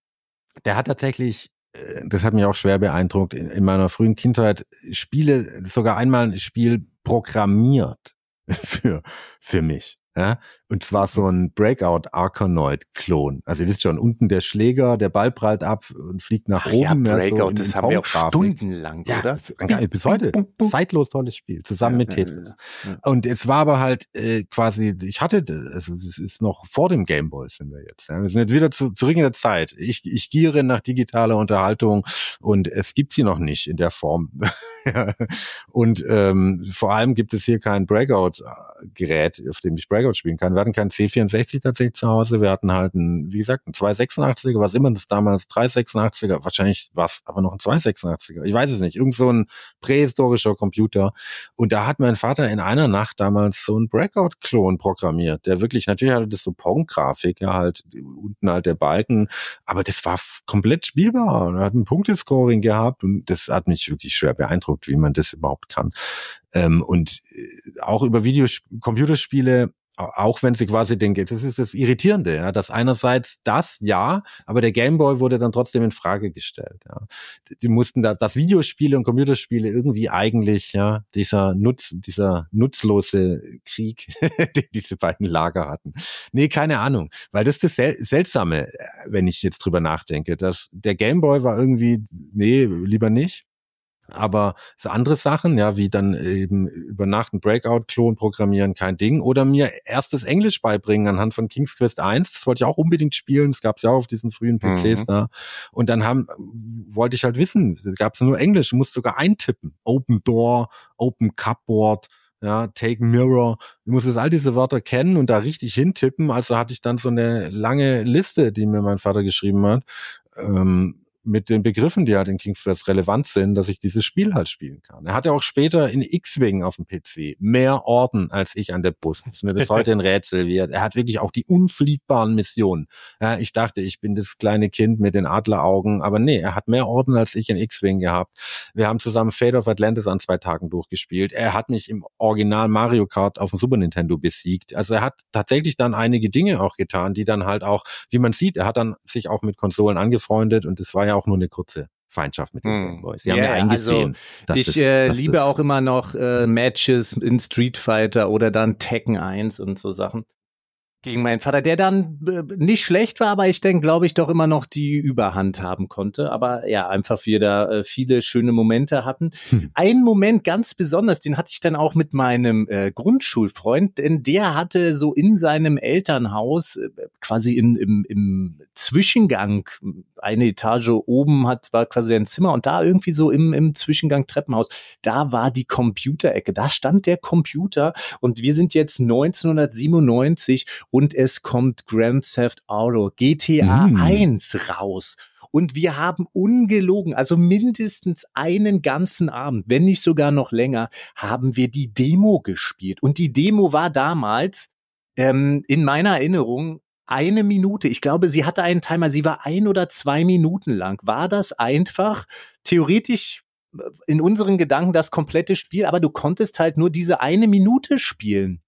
der hat tatsächlich, äh, das hat mich auch schwer beeindruckt, in, in meiner frühen Kindheit Spiele, sogar einmal ein Spiel programmiert für, für mich. Ja? Und zwar so ein Breakout Arkanoid-Klon. Also ihr wisst schon, unten der Schläger, der Ball prallt ab und fliegt nach Ach oben. Ja, Breakout, so das haben wir auch stundenlang, ja, oder? Geil, bis heute. Zeitlos tolles Spiel, zusammen ja, mit Tetris. Ja, und es war aber halt äh, quasi, ich hatte, also es ist noch vor dem Gameboy sind wir jetzt. Ja. Wir sind jetzt wieder zu, zurück in der Zeit. Ich, ich giere nach digitaler Unterhaltung und es gibt sie noch nicht in der Form. und ähm, vor allem gibt es hier kein Breakout-Gerät, auf dem ich Breakout spielen kann wir hatten kein C64 tatsächlich zu Hause. Wir hatten halt ein, wie gesagt, ein 286er, was immer das damals, 386er, wahrscheinlich war es aber noch ein 286er. Ich weiß es nicht. Irgend so ein prähistorischer Computer. Und da hat mein Vater in einer Nacht damals so einen Breakout-Klon programmiert, der wirklich, natürlich hatte das so Pong-Grafik, ja, halt unten halt der Balken, aber das war komplett spielbar. Und er hat ein Punktescoring gehabt und das hat mich wirklich schwer beeindruckt, wie man das überhaupt kann. Ähm, und äh, auch über Videos, Computerspiele auch wenn sie quasi denken, das ist das Irritierende, ja, dass einerseits das ja, aber der Gameboy wurde dann trotzdem in Frage gestellt. Ja. Die mussten da, dass Videospiele und Computerspiele irgendwie eigentlich ja dieser Nutz, dieser nutzlose Krieg, den diese beiden Lager hatten. Nee, keine Ahnung, weil das ist das Sel Seltsame, äh, wenn ich jetzt drüber nachdenke, dass der Gameboy war irgendwie, nee, lieber nicht. Aber so andere Sachen, ja, wie dann eben über Nacht einen Breakout-Klon programmieren, kein Ding. Oder mir erstes Englisch beibringen anhand von King's Quest 1. Das wollte ich auch unbedingt spielen. Das gab es ja auch auf diesen frühen PCs mhm. da. Und dann haben, wollte ich halt wissen, gab es nur Englisch. Du musst sogar eintippen. Open Door, Open Cupboard, ja, Take Mirror. Du musst jetzt all diese Wörter kennen und da richtig hintippen. Also hatte ich dann so eine lange Liste, die mir mein Vater geschrieben hat. Ähm, mit den Begriffen, die halt in King's Quest relevant sind, dass ich dieses Spiel halt spielen kann. Er hatte auch später in X-Wing auf dem PC mehr Orden als ich an der Bus. Das ist mir bis heute ein Rätsel. Er, er hat wirklich auch die unfliegbaren Missionen. Ja, ich dachte, ich bin das kleine Kind mit den Adleraugen, aber nee, er hat mehr Orden als ich in X-Wing gehabt. Wir haben zusammen Fate of Atlantis an zwei Tagen durchgespielt. Er hat mich im Original Mario Kart auf dem Super Nintendo besiegt. Also er hat tatsächlich dann einige Dinge auch getan, die dann halt auch, wie man sieht, er hat dann sich auch mit Konsolen angefreundet und es war ja auch nur eine kurze Feindschaft mit den hm. Boys. Sie haben ja eingesehen. Also, ich äh, liebe auch immer noch äh, Matches in Street Fighter oder dann Tekken 1 und so Sachen gegen meinen Vater, der dann äh, nicht schlecht war, aber ich denke, glaube ich, doch immer noch die Überhand haben konnte. Aber ja, einfach wir da äh, viele schöne Momente hatten. Hm. Ein Moment ganz besonders, den hatte ich dann auch mit meinem äh, Grundschulfreund, denn der hatte so in seinem Elternhaus äh, quasi in, im, im Zwischengang eine Etage oben hat, war quasi ein Zimmer und da irgendwie so im, im Zwischengang Treppenhaus, da war die Computerecke, da stand der Computer und wir sind jetzt 1997 und es kommt Grand Theft Auto GTA mm. 1 raus. Und wir haben ungelogen, also mindestens einen ganzen Abend, wenn nicht sogar noch länger, haben wir die Demo gespielt. Und die Demo war damals ähm, in meiner Erinnerung eine Minute. Ich glaube, sie hatte einen Timer, sie war ein oder zwei Minuten lang. War das einfach theoretisch äh, in unseren Gedanken das komplette Spiel, aber du konntest halt nur diese eine Minute spielen.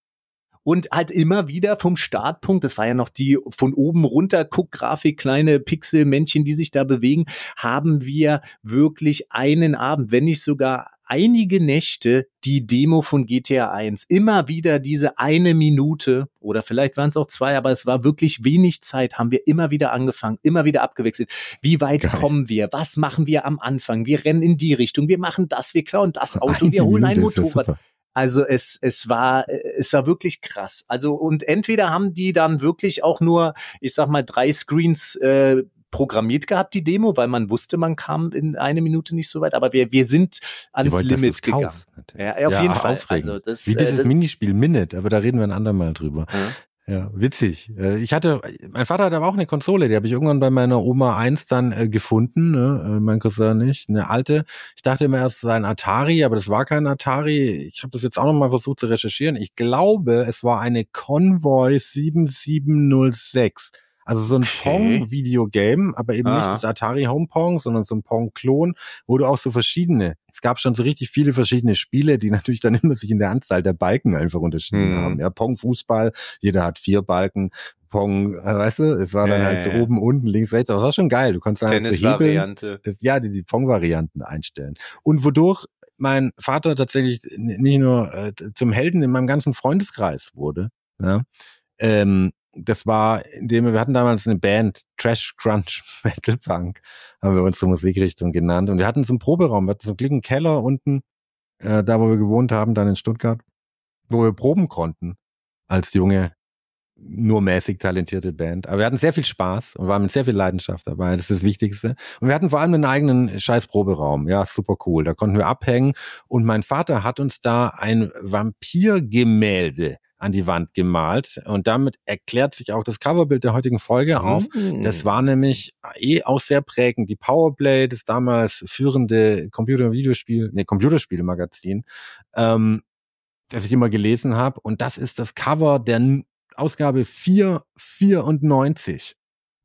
Und halt immer wieder vom Startpunkt, das war ja noch die von oben runter Guckgrafik, kleine Pixelmännchen, die sich da bewegen, haben wir wirklich einen Abend, wenn nicht sogar einige Nächte die Demo von GTA 1. Immer wieder diese eine Minute oder vielleicht waren es auch zwei, aber es war wirklich wenig Zeit, haben wir immer wieder angefangen, immer wieder abgewechselt. Wie weit Geil. kommen wir? Was machen wir am Anfang? Wir rennen in die Richtung, wir machen das, wir klauen das Auto, wir holen ein Motorrad. Also es, es war, es war wirklich krass. Also und entweder haben die dann wirklich auch nur, ich sag mal, drei Screens äh, programmiert gehabt, die Demo, weil man wusste, man kam in eine Minute nicht so weit, aber wir, wir sind ans Limit gegangen. ja, auf ja, jeden Fall. Also das, Wie dieses äh, das, Minispiel Minute, aber da reden wir ein andermal drüber. Ja. Ja, witzig. Äh, ich hatte, mein Vater hatte aber auch eine Konsole, die habe ich irgendwann bei meiner Oma 1 dann äh, gefunden, ne? Äh, mein Cousin nicht, eine alte. Ich dachte immer erst, es sei ein Atari, aber das war kein Atari. Ich habe das jetzt auch nochmal versucht zu recherchieren. Ich glaube, es war eine Convoy 7706 Also so ein Okay. Pong-Videogame, aber eben nicht Ah. das Atari Home Pong, sondern so ein Pong-Klon, wo du auch so verschiedene, es gab schon so richtig viele verschiedene Spiele, die natürlich dann immer sich in der Anzahl der Balken einfach unterschieden Mhm. haben. Ja, Pong-Fußball, jeder hat vier Balken. Pong, äh, weißt du, es war dann Ja, halt so oben, unten, links, rechts, aber das war schon geil. Du konntest dann halt so Tennis-Variante. das, ja, die, die Pong-Varianten einstellen. Und wodurch mein Vater tatsächlich nicht nur äh, zum Helden in meinem ganzen Freundeskreis wurde. Ja. Ähm, das war, indem wir, wir hatten damals eine Band, Trash Crunch Metal Punk, haben wir unsere Musikrichtung genannt. Und wir hatten so einen Proberaum, wir hatten so einen klicken Keller unten, äh, da wo wir gewohnt haben, dann in Stuttgart, wo wir proben konnten als junge, nur mäßig talentierte Band. Aber wir hatten sehr viel Spaß und waren mit sehr viel Leidenschaft dabei. Das ist das Wichtigste. Und wir hatten vor allem einen eigenen scheiß Proberaum. Ja, super cool. Da konnten wir abhängen. Und mein Vater hat uns da ein Vampirgemälde an die Wand gemalt. Und damit erklärt sich auch das Coverbild der heutigen Folge auf. Das war nämlich eh auch sehr prägend. Die Powerplay, das damals führende Computer- und Videospiel, nee, Computerspielmagazin, ähm, das ich immer gelesen habe. Und das ist das Cover der Ausgabe 494.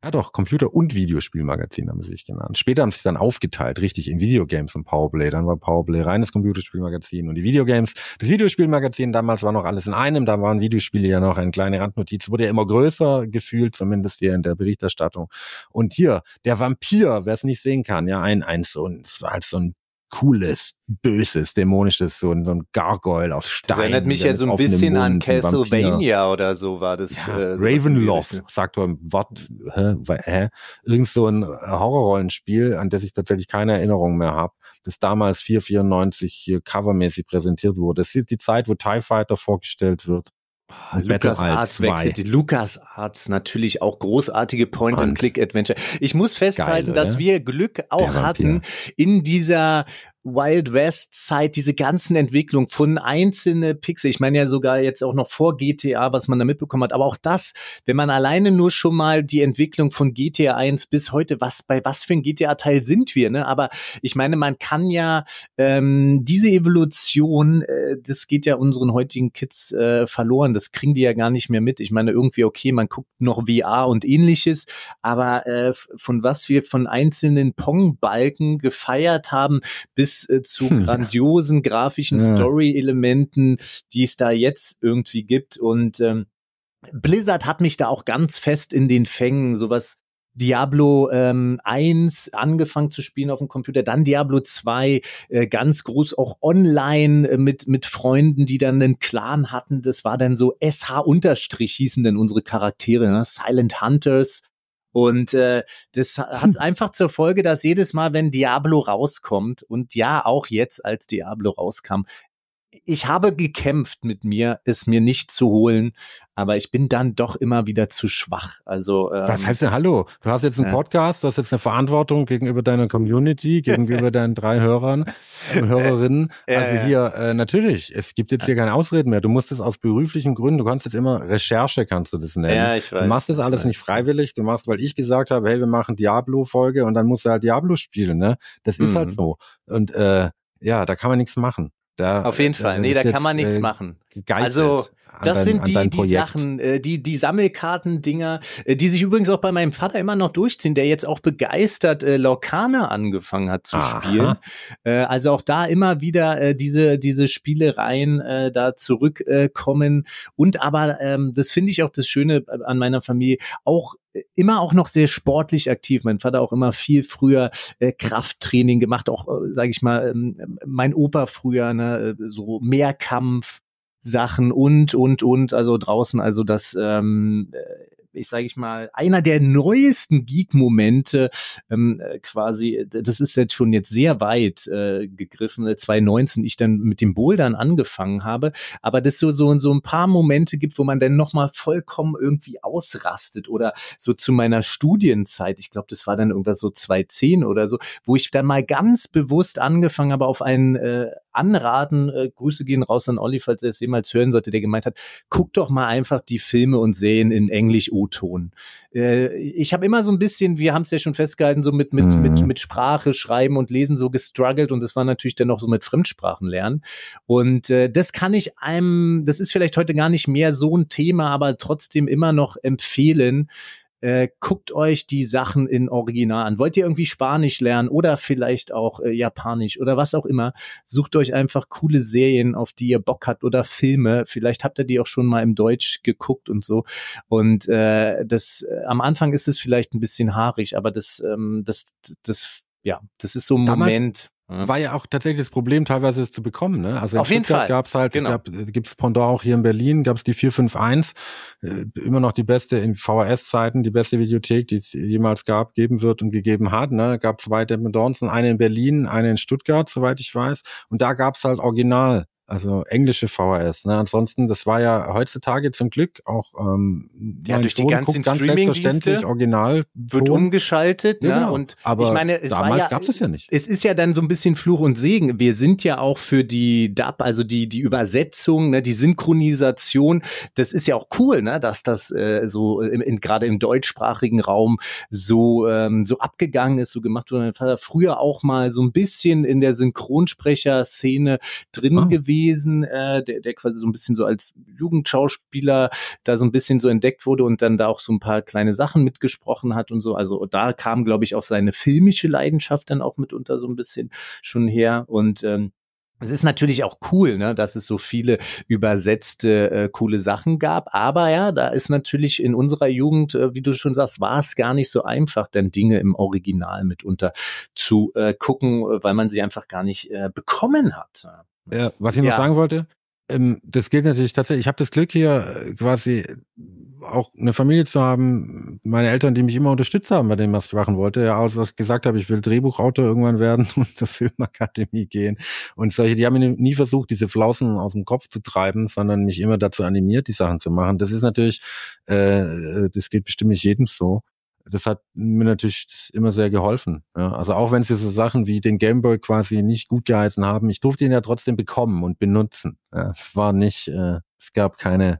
Ja doch, Computer- und Videospielmagazin haben sie sich genannt. Später haben sie sich dann aufgeteilt, richtig, in Videogames und Powerplay. Dann war Powerplay reines Computerspielmagazin und die Videogames. Das Videospielmagazin damals war noch alles in einem, da waren Videospiele ja noch eine kleine Randnotiz, wurde ja immer größer gefühlt, zumindest hier in der Berichterstattung. Und hier, der Vampir, wer es nicht sehen kann, ja, ein, ein so war halt so ein cooles, böses, dämonisches, so ein, so ein Gargoyle aus Stein. Das erinnert mich ja so ein bisschen an Mund, Vampir. Castlevania oder so war das. Ja, äh, Ravenloft, sagt er im Wort, hä, hä? Irgend so ein Horrorrollenspiel, an das ich tatsächlich keine Erinnerung mehr habe, das damals 494 hier covermäßig präsentiert wurde. Das ist die Zeit, wo TIE Fighter vorgestellt wird. Lukas Isle Arts 2. wechselt. Die Lukas Arts natürlich auch großartige Point-and-Click-Adventure. Ich muss festhalten, Geil, dass wir Glück auch hatten in dieser Wild West Zeit, diese ganzen Entwicklungen von einzelne Pixel. Ich meine ja sogar jetzt auch noch vor GTA, was man da mitbekommen hat. Aber auch das, wenn man alleine nur schon mal die Entwicklung von GTA 1 bis heute, was bei was für ein GTA-Teil sind wir, ne? Aber ich meine, man kann ja ähm, diese Evolution, äh, das geht ja unseren heutigen Kids äh, verloren. Das kriegen die ja gar nicht mehr mit. Ich meine, irgendwie, okay, man guckt noch VR und ähnliches, aber äh, von was wir von einzelnen Pong-Balken gefeiert haben, bis äh, zu Hm, grandiosen grafischen Ja. Story-Elementen, die es da jetzt irgendwie gibt. Und ähm, Blizzard hat mich da auch ganz fest in den Fängen, sowas Diablo ähm, 1 angefangen zu spielen auf dem Computer, dann Diablo 2, äh, ganz groß auch online äh, mit, mit Freunden, die dann einen Clan hatten. Das war dann so SH-Unterstrich hießen denn unsere Charaktere, ne? Silent Hunters. Und äh, das ha- hat einfach zur Folge, dass jedes Mal, wenn Diablo rauskommt, und ja, auch jetzt, als Diablo rauskam, ich habe gekämpft mit mir, es mir nicht zu holen, aber ich bin dann doch immer wieder zu schwach. Also ähm, Was heißt denn, hallo, du hast jetzt einen. Podcast, du hast jetzt eine Verantwortung gegenüber deiner Community, gegenüber deinen drei Hörern und Hörerinnen. Ja, also hier, äh, natürlich, es gibt jetzt hier keine Ausreden mehr. Du musst es aus beruflichen Gründen, du kannst jetzt immer Recherche, kannst du das nennen. Ja, ich weiß. du machst das alles nicht freiwillig, du machst, weil ich gesagt habe, hey, wir machen Diablo-Folge und dann musst du halt Diablo spielen, ne? Das ist Mhm. halt so. Und äh, ja, da kann man nichts machen. Da, Auf jeden da Fall. Nee, da kann jetzt, man nichts äh, machen. Also, Das dein- sind die, die. Sachen, äh, die, die Sammelkarten-Dinger, äh, die sich übrigens auch bei meinem Vater immer noch durchziehen, der jetzt auch begeistert äh, Lorcaner angefangen hat zu Aha. spielen. Äh, also auch da immer wieder äh, diese, diese Spielereien äh, da zurückkommen. Und aber, ähm, das finde ich auch das Schöne äh, an meiner Familie, auch äh, immer auch noch sehr sportlich aktiv. Mein Vater auch immer viel früher äh, Krafttraining gemacht, auch, äh, sage ich mal, ähm, mein Opa früher, ne, äh, so Mehrkampf. Sachen und und und also draußen also das ähm, äh, ich sage ich mal einer der neuesten Geek-Momente ähm, äh, quasi äh, das ist jetzt schon jetzt sehr weit äh, gegriffen äh, 2019 ich dann mit dem Bouldern angefangen habe aber das so so so ein paar Momente gibt wo man dann noch mal vollkommen irgendwie ausrastet oder so zu meiner Studienzeit ich glaube das war dann irgendwas so 2010 oder so wo ich dann mal ganz bewusst angefangen habe auf einen äh, Anraten, äh, Grüße gehen raus an Olli, falls er es jemals hören sollte, der gemeint hat, guck doch mal einfach die Filme und Serien in Englisch O-Ton. Äh, ich habe immer so ein bisschen, wir haben es ja schon festgehalten, so mit, mit, Mhm. mit, mit Sprache, Schreiben und Lesen so gestruggelt und das war natürlich dann noch so mit Fremdsprachen lernen. Und äh, das kann ich einem, das ist vielleicht heute gar nicht mehr so ein Thema, aber trotzdem immer noch empfehlen, äh, guckt euch die Sachen in Original an. Wollt ihr irgendwie Spanisch lernen oder vielleicht auch äh, Japanisch oder was auch immer, sucht euch einfach coole Serien, auf die ihr Bock habt oder Filme. Vielleicht habt ihr die auch schon mal im Deutsch geguckt und so. Und äh, das äh, am Anfang ist es vielleicht ein bisschen haarig, aber das, ähm, das, das, ja, das ist so ein Damals, Moment. War ja auch tatsächlich das Problem, teilweise es zu bekommen. Ne? Also in Auf jeden Fall. gab es halt, Genau. es gab, gibt's Pendant auch hier in Berlin, gab es die 451, äh, immer noch die beste in VHS-Zeiten, die beste Videothek, die es jemals gab, geben wird und gegeben hat. Ne? Gab zwei Dependants, eine in Berlin, eine in Stuttgart, soweit ich weiß. Und da gab's halt Original. Also englische VHS. Ne? Ansonsten, das war ja heutzutage zum Glück auch ähm, Ja, durch die Sohn ganzen guckt selbstverständlich Original Wird umgeschaltet, Ja, ne? genau. Und Aber ich meine, es damals ja, gab's es ja nicht. Es ist ja dann so ein bisschen Fluch und Segen. Wir sind ja auch für die DAB, also die die Übersetzung, ne, die Synchronisation. Das ist ja auch cool, ne, dass das äh, so gerade im deutschsprachigen Raum so ähm, so abgegangen ist, so gemacht wurde. Mein Vater früher auch mal so ein bisschen in der Synchronsprecher-Szene drin Ah. gewesen, äh, der, der quasi so ein bisschen so als Jugendschauspieler da so ein bisschen so entdeckt wurde und dann da auch so ein paar kleine Sachen mitgesprochen hat und so. Also da kam, glaube ich, auch seine filmische Leidenschaft dann auch mitunter so ein bisschen schon her. Und ähm, es ist natürlich auch cool, ne, dass es so viele übersetzte äh, coole Sachen gab. Aber ja, da ist natürlich in unserer Jugend, äh, wie du schon sagst, war es gar nicht so einfach, dann Dinge im Original mitunter zu äh, gucken, äh, weil man sie einfach gar nicht äh, bekommen hat. Ja, was ich noch Ja. sagen wollte, ähm, das gilt natürlich tatsächlich. Ich habe das Glück hier äh, quasi auch eine Familie zu haben, meine Eltern, die mich immer unterstützt haben bei dem, was ich machen wollte. Ja, also dass ich gesagt habe, ich will Drehbuchautor irgendwann werden und zur Filmakademie gehen. Und solche, die haben mir nie versucht, diese Flausen aus dem Kopf zu treiben, sondern mich immer dazu animiert, die Sachen zu machen. Das ist natürlich, äh, das geht bestimmt nicht jedem so das hat mir natürlich immer sehr geholfen. Ja, also auch wenn sie so Sachen wie den Gameboy quasi nicht gut geheißen haben, ich durfte ihn ja trotzdem bekommen und benutzen. Ja, es war nicht, äh, es gab keine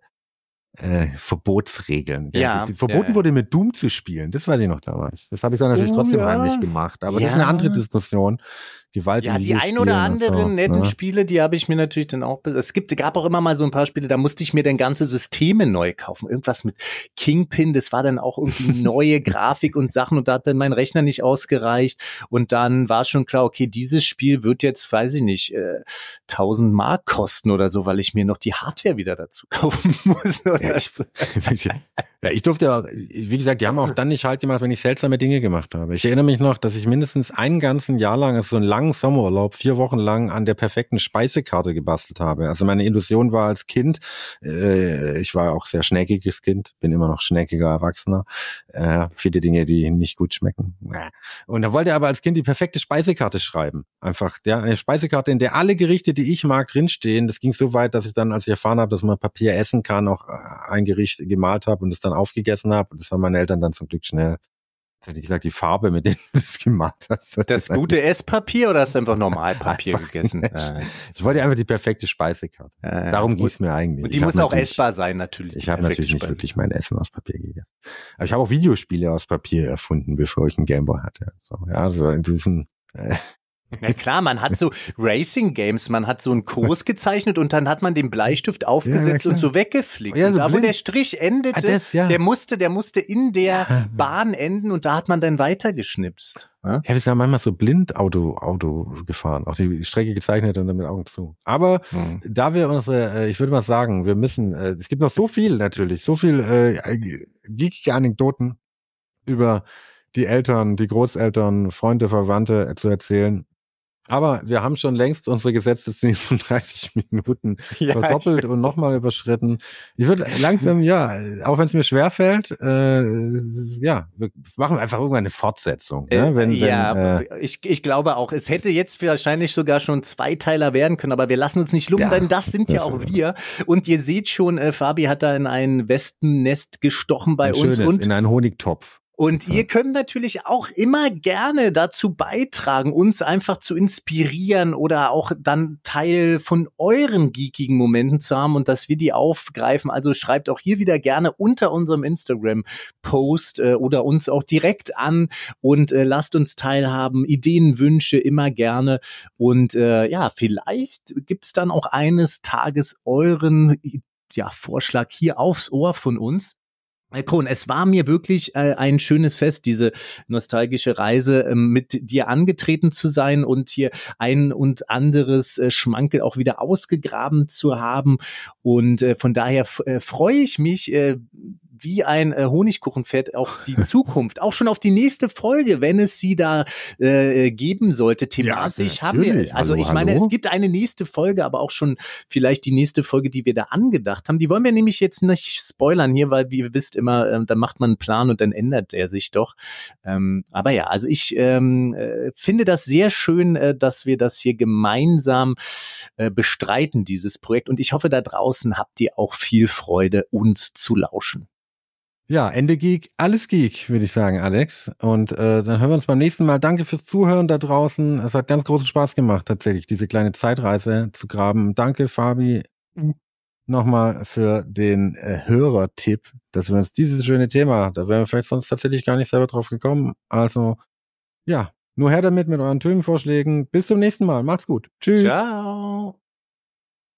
äh, Verbotsregeln. Ja, Die- Verboten ja, wurde mit Doom zu spielen. Das weiß ich noch damals. Das habe ich dann natürlich Oh, trotzdem heimlich gemacht. Aber das ist eine andere Diskussion. Gewalt Ja, die ein oder anderen so, netten ne? Spiele, die habe ich mir natürlich dann auch. Es gibt, gab auch immer mal so ein paar Spiele, da musste ich mir dann ganze Systeme neu kaufen. Irgendwas mit Kingpin, das war dann auch irgendwie neue Grafik und Sachen und da hat dann mein Rechner nicht ausgereicht. Und dann war schon klar, okay, dieses Spiel wird jetzt, weiß ich nicht, äh, 1000 Mark kosten oder so, weil ich mir noch die Hardware wieder dazu kaufen muss. Oder Ja, ich, so. Ja, ich durfte auch, wie gesagt, die haben auch dann nicht halt gemacht, wenn ich seltsame Dinge gemacht habe. Ich erinnere mich noch, dass ich mindestens einen ganzen Jahr lang, also so einen langen Sommerurlaub, vier Wochen lang an der perfekten Speisekarte gebastelt habe. Also meine Illusion war als Kind, äh, ich war auch sehr schneckiges Kind, bin immer noch schneckiger Erwachsener, äh, viele Dinge, die nicht gut schmecken. Und da wollte er aber als Kind die perfekte Speisekarte schreiben. Einfach, ja, eine Speisekarte, in der alle Gerichte, die ich mag, drinstehen. Das ging so weit, dass ich dann, als ich erfahren habe, dass man Papier essen kann, auch ein Gericht gemalt habe und es dann aufgegessen habe. Und das haben meine Eltern dann zum Glück schnell. Jetzt hätte ich gesagt, die Farbe, mit der du das gemacht hast. Das ein- gute Esspapier oder hast du einfach Normalpapier gegessen? Ja, Ich wollte einfach die perfekte Speisekarte. ja, Darum ging es mir eigentlich. Und die Ich muss auch essbar sein, natürlich. Ich habe natürlich nicht Speise. wirklich mein Essen aus Papier gegessen. Aber ich habe auch Videospiele aus Papier erfunden, bevor ich einen Gameboy hatte. So, ja, also in diesem, äh, Na klar, man hat so Racing Games, man hat so einen Kurs gezeichnet und dann hat man den Bleistift aufgesetzt klar. und so weggeflickt. Ja, und so da, wo blind. der Strich endete, Ah, das, ja. der musste, der musste in der Ja. Bahn enden und da hat man dann weitergeschnipst. Ja? Ich habe ja manchmal so blind Auto, Auto gefahren, auch die Strecke gezeichnet und dann mit Augen zu. Aber Hm. da wir unsere, äh, ich würde mal sagen, wir müssen, äh, es gibt noch so viel natürlich, so viel äh, geekige Anekdoten über die Eltern, die Großeltern, Freunde, Verwandte äh, zu erzählen. Aber wir haben schon längst unsere gesetzte 37 Minuten verdoppelt und nochmal überschritten. Ich würde langsam, ja, auch wenn es mir schwerfällt, äh, ja, wir machen einfach irgendwann eine Fortsetzung. Äh, ne? wenn, ja, wenn, äh, ich, ich glaube auch, es hätte jetzt wahrscheinlich sogar schon Zweiteiler werden können, aber wir lassen uns nicht lumpen, Ja, denn das sind ja das auch ist- wir. Und ihr seht schon, äh, Fabi hat da in ein Wespennest gestochen bei uns schönes, und in einen Honigtopf. Und ihr könnt natürlich auch immer gerne dazu beitragen, uns einfach zu inspirieren oder auch dann Teil von euren geekigen Momenten zu haben und dass wir die aufgreifen. Also schreibt auch hier wieder gerne unter unserem Instagram-Post äh, oder uns auch direkt an und äh, lasst uns teilhaben. Ideen, Wünsche immer gerne. Und äh, ja, vielleicht gibt's dann auch eines Tages euren ja, Vorschlag hier aufs Ohr von uns. Kron, es war mir wirklich äh, ein schönes Fest, diese nostalgische Reise äh, mit dir angetreten zu sein und hier ein und anderes äh, Schmankel auch wieder ausgegraben zu haben. Und äh, von daher äh, freue ich mich, äh, wie ein äh, Honigkuchenpferd auf die Zukunft, auch schon auf die nächste Folge, wenn es sie da äh, geben sollte. Thematisch ja, haben wir, also hallo, ich meine, hallo? es gibt eine nächste Folge, aber auch schon vielleicht die nächste Folge, die wir da angedacht haben. Die wollen wir nämlich jetzt nicht spoilern hier, weil wie ihr wisst immer, äh, da macht man einen Plan und dann ändert er sich doch. Ähm, aber ja, also ich ähm, äh, finde das sehr schön, äh, dass wir das hier gemeinsam äh, bestreiten, dieses Projekt. Und ich hoffe, da draußen habt ihr auch viel Freude, uns zu lauschen. Ja, Ende Geek, alles Geek, würde ich sagen, Alex. Und äh, dann hören wir uns beim nächsten Mal. Danke fürs Zuhören da draußen. Es hat ganz großen Spaß gemacht, tatsächlich, diese kleine Zeitreise zu graben. Danke, Fabi, nochmal für den äh, Hörertipp, dass wir uns dieses schöne Thema, da wären wir vielleicht sonst tatsächlich gar nicht selber drauf gekommen. Also, ja, nur her damit mit euren Themenvorschlägen. Bis zum nächsten Mal. Macht's gut. Tschüss. Ciao.